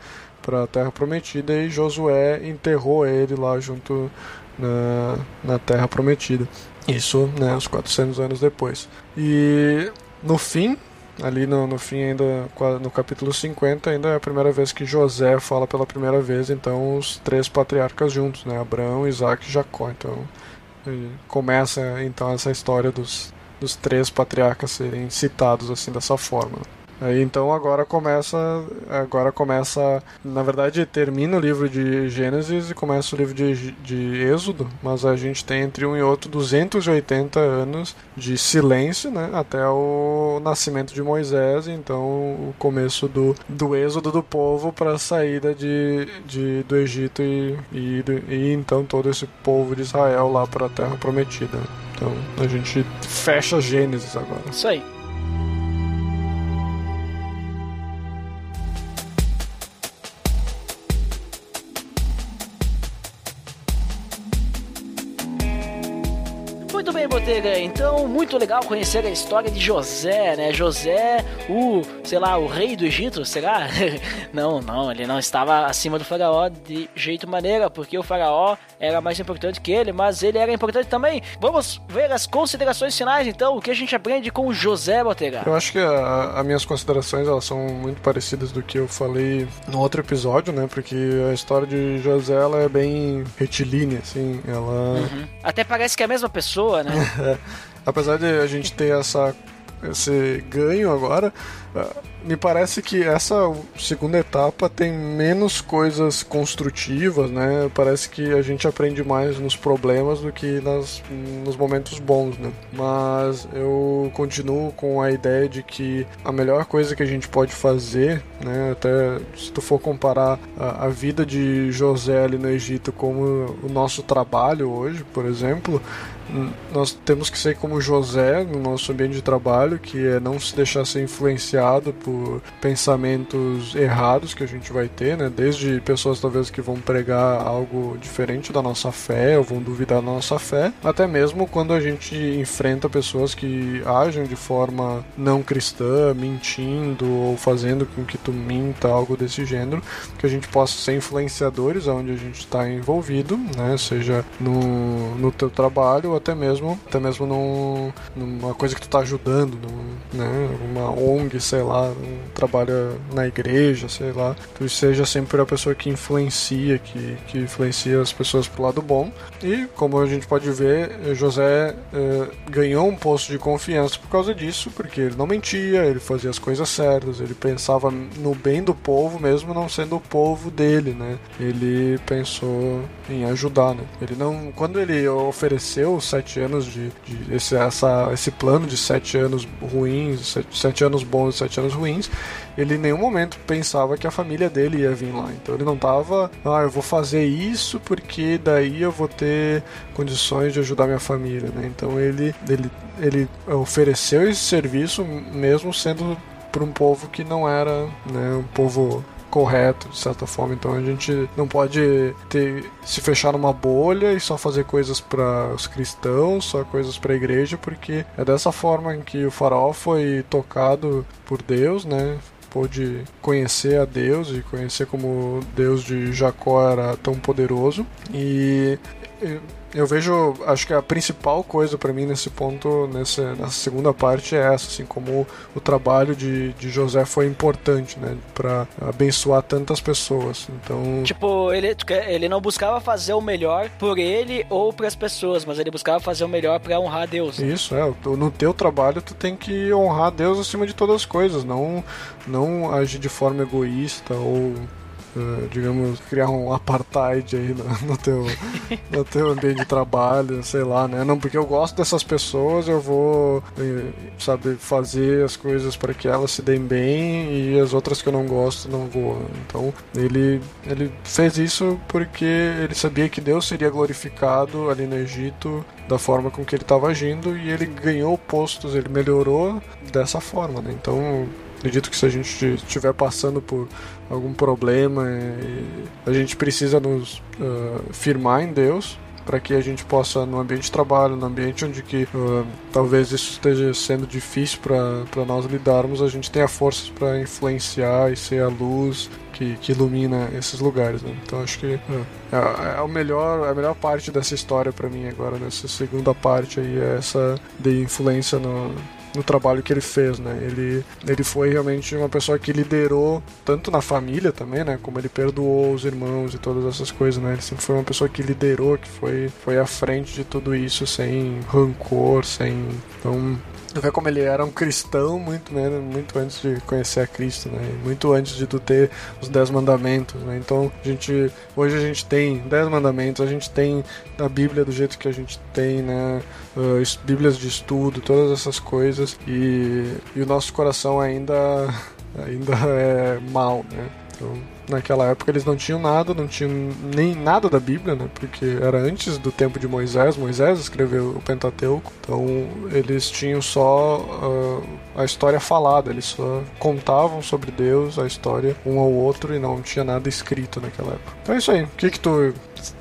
para a terra prometida e Josué enterrou ele lá junto na, na terra prometida. Isso, né, uns 400 anos depois. E no fim, ali no, no fim ainda no capítulo 50 ainda é a primeira vez que José fala pela primeira vez então os três patriarcas juntos né Abraão Isaac e Jacó então começa então essa história dos, dos três patriarcas serem citados assim dessa forma Aí então agora começa, agora começa, na verdade termina o livro de Gênesis e começa o livro de, de Êxodo, mas a gente tem entre um e outro 280 anos de silêncio, né, até o nascimento de Moisés, então o começo do, do êxodo do povo para a saída de, de, do Egito e, e, e então todo esse povo de Israel lá para a Terra Prometida. Então a gente fecha Gênesis agora. Isso aí. Muito bem, Botega. Então, muito legal conhecer a história de José, né? José, o, sei lá, o rei do Egito, será? não, não, ele não estava acima do faraó de jeito maneira, porque o faraó era mais importante que ele, mas ele era importante também. Vamos ver as considerações finais, então, o que a gente aprende com José, Botega. Eu acho que as minhas considerações elas são muito parecidas do que eu falei no outro episódio, né? Porque a história de José ela é bem retilínea, assim. Ela, Até parece que é a mesma pessoa, né? apesar de a gente ter essa esse ganho agora, ah, me parece que essa segunda etapa tem menos coisas construtivas, né? Parece que a gente aprende mais nos problemas do que nas, nos momentos bons, né? Mas eu continuo com a ideia de que a melhor coisa que a gente pode fazer, né? Até se tu for comparar a, a vida de José ali no Egito como o nosso trabalho hoje, por exemplo, nós temos que ser como José no nosso ambiente de trabalho, que é não se deixar ser influenciado por pensamentos errados que a gente vai ter, né? Desde pessoas talvez que vão pregar algo diferente da nossa fé ou vão duvidar da nossa fé, até mesmo quando a gente enfrenta pessoas que agem de forma não cristã, mentindo ou fazendo com que tu minta, algo desse gênero, que a gente possa ser influenciadores aonde a gente está envolvido, né? Seja no, no teu trabalho até mesmo, até mesmo num, numa coisa que tu tá ajudando, num, né, uma ONG, sei lá, um trabalho na igreja, sei lá, tu seja sempre a pessoa que influencia, que, que influencia as pessoas pro lado bom. E como a gente pode ver, José eh, ganhou um posto de confiança por causa disso, porque ele não mentia, ele fazia as coisas certas, ele pensava no bem do povo, mesmo não sendo o povo dele, né? Ele pensou em ajudar, né? Ele não, quando ele ofereceu sete anos de, de esse, essa, esse plano de sete anos ruins, sete, sete anos bons, sete anos ruins, ele em nenhum momento pensava que a família dele ia vir lá. Então ele não tava, ah, eu vou fazer isso porque daí eu vou ter condições de ajudar minha família, né? Então ele, ele, ele ofereceu esse serviço mesmo sendo para um povo que não era né, um povo correto, de certa forma. Então a gente não pode ter, se fechar numa bolha e só fazer coisas para os cristãos, só coisas para a igreja, porque é dessa forma que o faraó foi tocado por Deus, né? Pôde conhecer a Deus e conhecer como Deus de Jacó era tão poderoso. E eu vejo, acho que a principal coisa para mim nesse ponto, nessa, nessa, segunda parte é essa, assim, como o trabalho de, de José foi importante, né, para abençoar tantas pessoas. Então, tipo, ele ele não buscava fazer o melhor por ele ou para as pessoas, mas ele buscava fazer o melhor para honrar Deus. Isso é, no teu trabalho tu tem que honrar Deus acima de todas as coisas, não não agir de forma egoísta ou digamos, criar um apartheid aí no, no, teu, no teu ambiente de trabalho, sei lá, né? Não, porque eu gosto dessas pessoas, eu vou, eh, sabe, fazer as coisas para que elas se deem bem e as outras que eu não gosto não vou. Então, ele, ele fez isso porque ele sabia que Deus seria glorificado ali no Egito da forma com que ele estava agindo e ele ganhou postos, ele melhorou dessa forma, né? Então, acredito que se a gente estiver passando por algum problema, a gente precisa nos uh, firmar em Deus para que a gente possa no ambiente de trabalho, no ambiente onde que uh, talvez isso esteja sendo difícil para nós lidarmos, a gente tenha forças para influenciar e ser a luz que, que ilumina esses lugares. Né? Então acho que uh, é, é o melhor, a melhor parte dessa história para mim agora nessa segunda parte aí é essa de influência no no trabalho que ele fez, né? Ele, ele foi realmente uma pessoa que liderou tanto na família também, né? Como ele perdoou os irmãos e todas essas coisas, né? Ele sempre foi uma pessoa que liderou, que foi, foi à frente de tudo isso sem rancor, sem... Então, Tu vê como ele era um cristão muito, né, muito antes de conhecer a Cristo, né? Muito antes de tu ter os dez mandamentos, né? Então, a gente hoje a gente tem dez mandamentos, a gente tem a Bíblia do jeito que a gente tem, né? Uh, Bíblias de estudo, todas essas coisas e, e o nosso coração ainda ainda é mal, né? Então, naquela época eles não tinham nada, não tinham nem nada da Bíblia, né? Porque era antes do tempo de Moisés. Moisés escreveu o Pentateuco, então eles tinham só uh, a história falada. Eles só contavam sobre Deus, a história um ao outro e não tinha nada escrito naquela época. Então é isso aí. O que que tu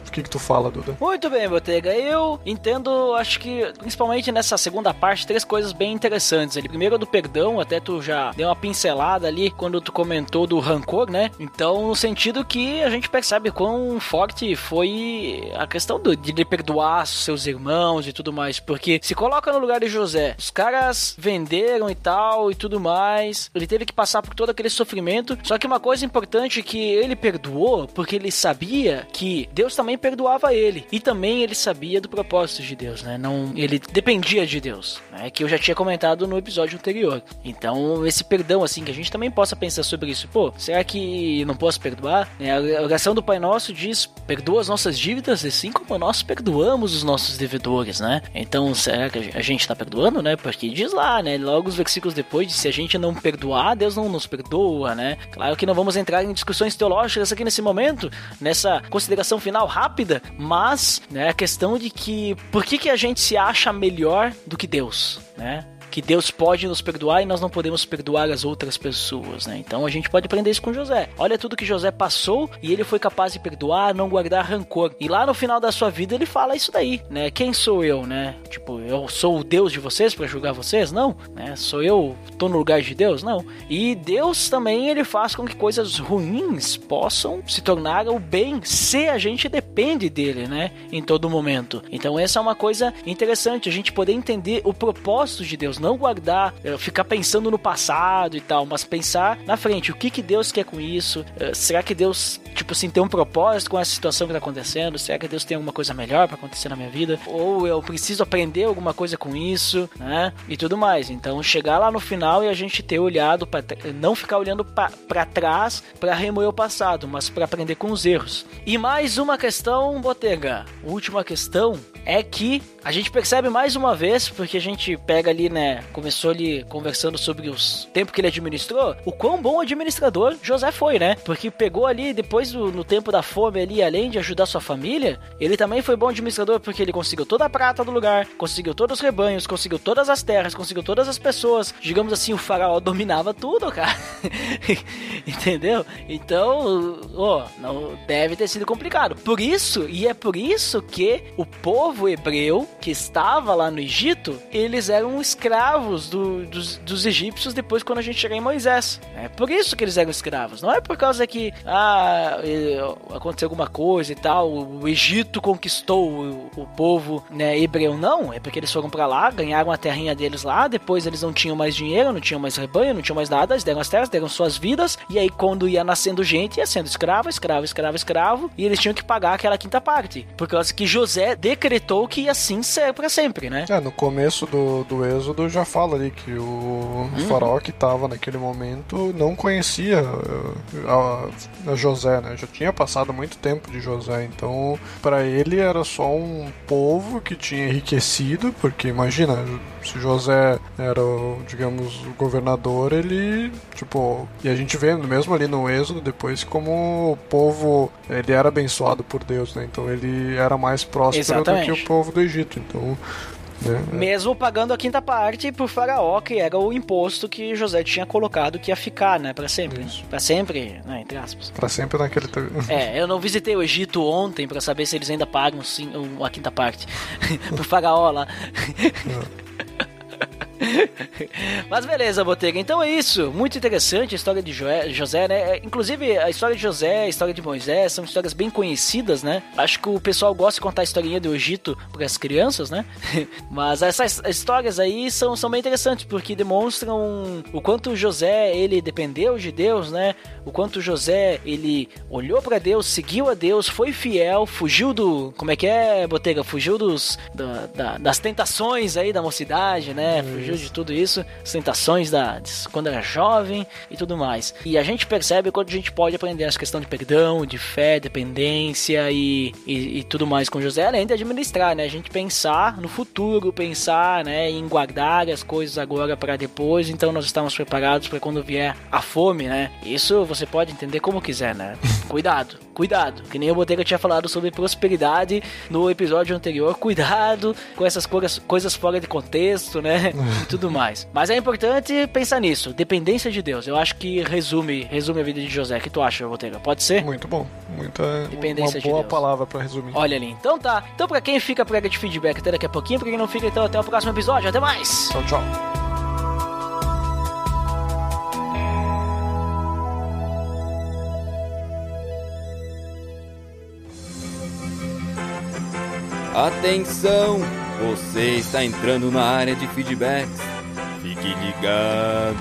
o que, que tu fala, Duda? Muito bem, Botega. Eu entendo, acho que, principalmente nessa segunda parte, três coisas bem interessantes ali. Primeiro, do perdão, até tu já deu uma pincelada ali quando tu comentou do rancor, né? Então, no sentido que a gente percebe quão forte foi a questão do, de perdoar seus irmãos e tudo mais. Porque se coloca no lugar de José, os caras venderam e tal e tudo mais. Ele teve que passar por todo aquele sofrimento. Só que uma coisa importante é que ele perdoou porque ele sabia que Deus também perdoava ele. E também ele sabia do propósito de Deus, né? Não, ele dependia de Deus, né? Que eu já tinha comentado no episódio anterior. Então, esse perdão, assim, que a gente também possa pensar sobre isso. Pô, será que não posso perdoar? É, a oração do Pai Nosso diz: perdoa as nossas dívidas, assim como nós perdoamos os nossos devedores, né? Então, será que a gente tá perdoando, né? Porque diz lá, né? Logo os versículos depois, se a gente não perdoar, Deus não nos perdoa, né? Claro que não vamos entrar em discussões teológicas aqui nesse momento, nessa consideração final rápida mas né, a questão de que por que, que a gente se acha melhor do que Deus, né? Que Deus pode nos perdoar e nós não podemos perdoar as outras pessoas, né? Então a gente pode aprender isso com José. Olha tudo que José passou e ele foi capaz de perdoar, não guardar rancor. E lá no final da sua vida ele fala isso daí, né? Quem sou eu, né? Tipo, eu sou o Deus de vocês para julgar vocês? Não, né? Sou eu, tô no lugar de Deus? Não. E Deus também ele faz com que coisas ruins possam se tornar o bem se a gente depende dele, né? Em todo momento. Então essa é uma coisa interessante, a gente poder entender o propósito de Deus, não guardar, eh, ficar pensando no passado e tal, mas pensar na frente, o que que Deus quer com isso? Eh, será que Deus, tipo assim, tem um propósito com essa situação que tá acontecendo? Será que Deus tem alguma coisa melhor para acontecer na minha vida? Ou eu preciso aprender alguma coisa com isso, né? E tudo mais. Então chegar lá no final e a gente ter olhado para não ficar olhando para trás para remoer o passado, mas para aprender com os erros. E mais uma questão, Botega. Última questão é que a gente percebe mais uma vez, porque a gente pega ali, né, começou ali conversando sobre os tempo que ele administrou, o quão bom administrador José foi, né? Porque pegou ali depois do no tempo da fome ali, além de ajudar sua família, ele também foi bom administrador porque ele conseguiu toda a prata do lugar, conseguiu todos os rebanhos, conseguiu todas as terras, conseguiu todas as pessoas. Digamos assim, o faraó dominava tudo, cara. Entendeu? Então, ó, não deve ter sido complicado. Por isso, e é por isso que o povo hebreu que estava lá no Egito, eles eram escravos do, dos, dos, egípcios depois quando a gente chegar em Moisés. É por isso que eles eram escravos. Não é por causa que ah, aconteceu alguma coisa e tal, o Egito conquistou o, o povo né, hebreu, não. É porque eles foram para lá, ganharam a terrinha deles lá, depois eles não tinham mais dinheiro, não tinham mais rebanho, não tinham mais nada, eles deram as terras, deram suas vidas, e aí quando ia nascendo gente, ia sendo escravo, escravo, escravo, escravo, e eles tinham que pagar aquela quinta parte. Por causa que José decretou que assim ser para sempre, né? É, no começo do, do Êxodo já fala ali que o uhum. faraó que estava naquele momento não conhecia eh, a, a, José, né? Já tinha passado muito tempo de José, então para ele era só um povo que tinha enriquecido, porque imagina, se José era, digamos, o governador, ele, tipo, e a gente vê mesmo ali no Êxodo depois como o povo, ele era abençoado por Deus, né? Então ele era mais próspero Exatamente. do que o povo do Egito. Então, né? Mesmo pagando a quinta parte pro faraó, que era o imposto que José tinha colocado que ia ficar, né, para sempre. para sempre, né, entre aspas. Para sempre naquele É, eu não visitei o Egito ontem para saber se eles ainda pagam sim, a quinta parte pro faraó lá. Mas beleza, Botega. Então é isso. Muito interessante a história de José, né? Inclusive, a história de José, a história de Moisés são histórias bem conhecidas, né? Acho que o pessoal gosta de contar a historinha do Egito para as crianças, né? Mas essas histórias aí são, são bem interessantes porque demonstram o quanto José ele dependeu de Deus, né? O quanto José ele olhou para Deus, seguiu a Deus, foi fiel, fugiu do. Como é que é, Botega? Fugiu dos, da, da, das tentações aí da mocidade, né? Fugiu fugiu de tudo isso, as tentações da, quando era jovem e tudo mais. E a gente percebe quando a gente pode aprender essa questão de perdão, de fé, dependência e, e, e, tudo mais com José, além de administrar, né? A gente pensar no futuro, pensar né, em guardar as coisas agora para depois, então nós estamos preparados para quando vier a fome, né? Isso você pode entender como quiser, né? Cuidado, cuidado. Que nem o Botega tinha falado sobre prosperidade no episódio anterior. Cuidado com essas coisas, coisas fora de contexto, né? e tudo mais. Mas é importante pensar nisso, dependência de Deus. Eu acho que resume, resume a vida de José. O que tu acha, Botega? Pode ser? Muito bom. Muita dependência uma boa de palavra para resumir. Olha ali. Então tá. Então para quem fica prega de feedback até daqui a pouquinho, para quem não fica então até o próximo episódio. Até mais. Tchau, tchau. Atenção! Você está entrando na área de feedbacks. Fique ligado.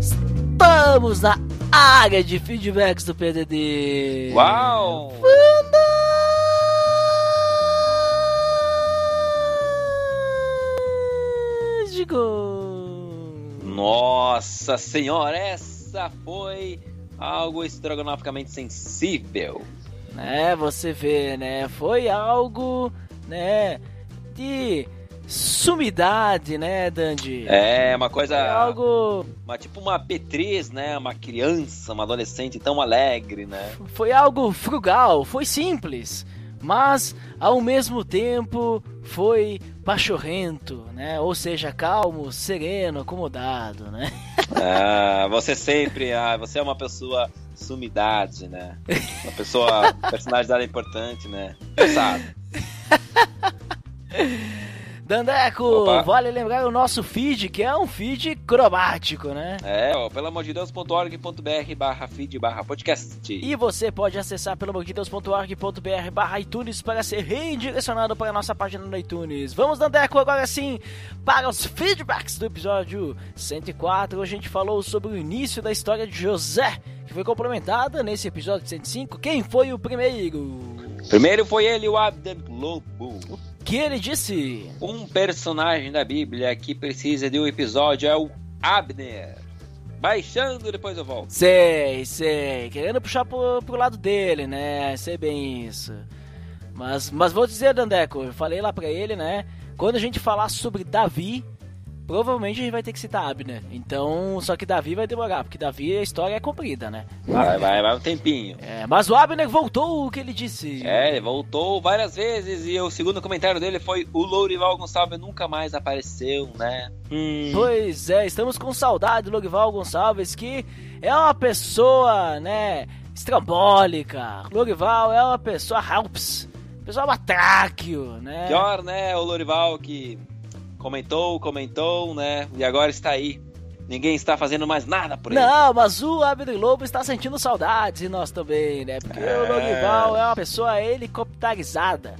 Estamos na área de feedbacks do PDD. Uau! Nossa senhora, essa foi algo estrogonoficamente sensível. Né, você vê, né? Foi algo, né, de sumidade, né, Dandy? É, uma coisa. É algo. Uma, tipo uma Beatriz, né? Uma criança, uma adolescente tão alegre, né? Foi algo frugal, foi simples, mas ao mesmo tempo foi pachorrento, né? Ou seja, calmo, sereno, acomodado, né? Ah, você sempre. Ah, você é uma pessoa sumidade, né? Uma pessoa. personalidade importante, né? Sabe? Dandeco, Opa. vale lembrar o nosso feed, que é um feed cromático, né? É, ó, pelo amor de Deus.org.br barra feed barra podcast. E você pode acessar pelo amordedeus.org.br barra iTunes para ser redirecionado para a nossa página no iTunes. Vamos, Dandeco, agora sim para os feedbacks do episódio 104. Hoje a gente falou sobre o início da história de José, que foi complementada nesse episódio 105. Quem foi o primeiro? Primeiro foi ele, o Abden Lobo. Que ele disse... Um personagem da Bíblia que precisa de um episódio é o Abner. Baixando, depois eu volto. Sei, sei. Querendo puxar pro, pro lado dele, né? Sei bem isso. Mas, mas vou dizer, Dandeco, eu falei lá pra ele, né? Quando a gente falar sobre Davi, provavelmente a gente vai ter que citar Abner. Então, só que Davi vai demorar, porque Davi a história é comprida, né? Vai, vai, vai um tempinho. É, mas o Abner voltou o que ele disse. É, ele voltou várias vezes e o segundo comentário dele foi o Lourival Gonçalves nunca mais apareceu, né? Hum, Pois é, estamos com saudade do Lorival Gonçalves, que é uma pessoa, né, estrambólica. Lorival é uma pessoa helps, pessoa batráquio, né? pior, né? O Lourival que comentou, comentou, né? E agora está aí. Ninguém está fazendo mais nada por ele. Não, mas o Abner Lobo está sentindo saudades e nós também, né? Porque É. o Lorival é uma pessoa helicopterizada,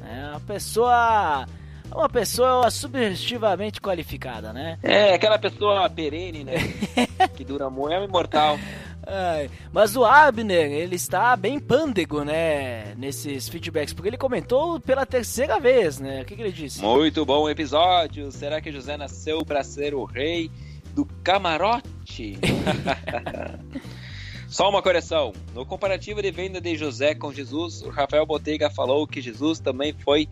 né? Uma pessoa... Uma pessoa subjetivamente qualificada, né? É, aquela pessoa perene, né? que dura muito, é imortal. Ai, mas o Abner, ele está bem pândego, né? Nesses feedbacks, porque ele comentou pela terceira vez, né? O que, que ele disse? Muito bom episódio. Será que José nasceu para ser o rei do camarote? Só uma correção. No comparativo de venda de José com Jesus, o Rafael Botega falou que Jesus também foi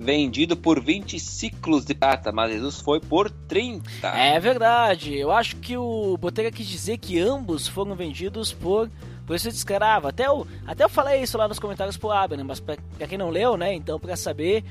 vendido por 20 ciclos de prata, mas Jesus foi por 30. É verdade, eu acho que o Botega quis dizer que ambos foram vendidos por preço de escravo. Até eu, até eu falei isso lá nos comentários pro Abner, mas pra, quem não leu, né? Então, pra saber,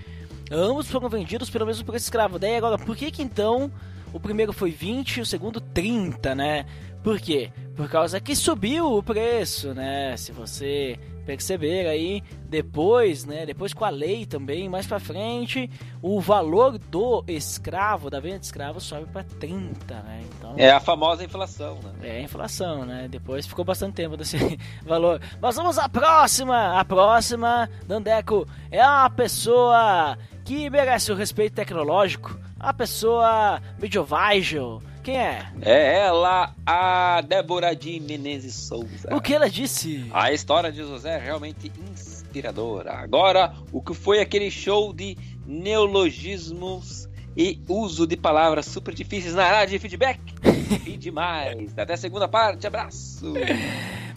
ambos foram vendidos pelo mesmo preço de escravo. Daí agora, por que que então o primeiro foi 20 e o segundo 30, né? Por quê? Por causa que subiu o preço, né? Se você perceber aí, depois, né? Depois com a lei também, mais pra frente, o valor do escravo, da venda de escravo, sobe pra 30, né? Então. É a famosa inflação, né? É a inflação, né? Depois ficou bastante tempo desse valor. Mas vamos à próxima! A próxima, Dandeco, é uma pessoa que merece o respeito tecnológico. Uma pessoa medieval. Quem é? É ela, a Débora de Menezes Souza. O que ela disse? A história de José é realmente inspiradora. Agora, o que foi aquele show de neologismos e uso de palavras super difíceis na área de feedback? e demais. Até a segunda parte, abraço.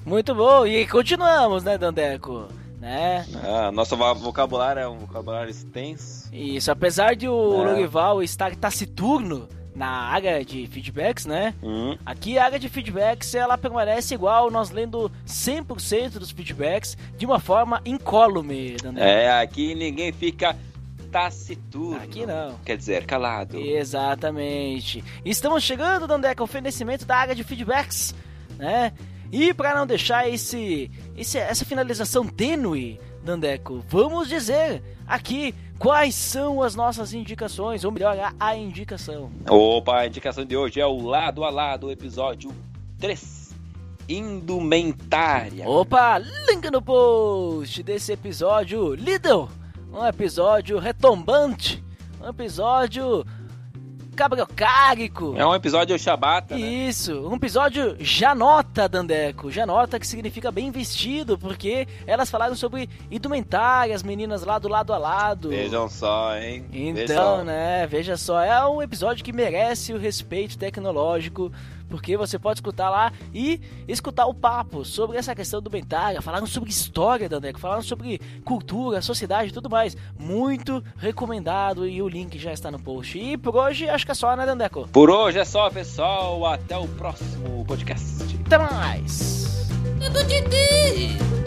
Muito bom. E continuamos, né, Dandeco? Né? Ah, nosso vo- vocabulário é um vocabulário extenso. Isso, apesar de o É. Lorival estar taciturno na área de feedbacks, né? Hum, Aqui a área de feedbacks ela permanece igual, nós lendo 100% dos feedbacks de uma forma incólume, Dandeco. é, aqui ninguém fica taciturno. Aqui não. Quer dizer, calado. Exatamente. Estamos chegando, Dandeco, ao oferecimento da área de feedbacks, né? E para não deixar esse, esse essa finalização tênue, Dandeco, vamos dizer aqui quais são as nossas indicações, ou melhor, a, a indicação. Opa, a indicação de hoje é o lado a lado, episódio 3. Indumentária. Opa, link no post desse episódio, Lidl, um episódio retumbante, um episódio cabriocárico. É um episódio Shabata, né? Isso, um episódio Janota. nota, Dandeco. Já nota que significa bem vestido, porque elas falaram sobre indumentárias, meninas lá do lado a lado. Vejam só, hein? Veja Então, só. né, veja só, é um episódio que merece o respeito tecnológico, porque você pode escutar lá e escutar o papo sobre essa questão do Bentária, falaram sobre história, Dandeco, falaram sobre cultura, sociedade e tudo mais. Muito recomendado e o link já está no post. E por hoje acho que é só, né, Dandeco? Por hoje é só, pessoal. Até o próximo podcast. Até mais! Medo de ti.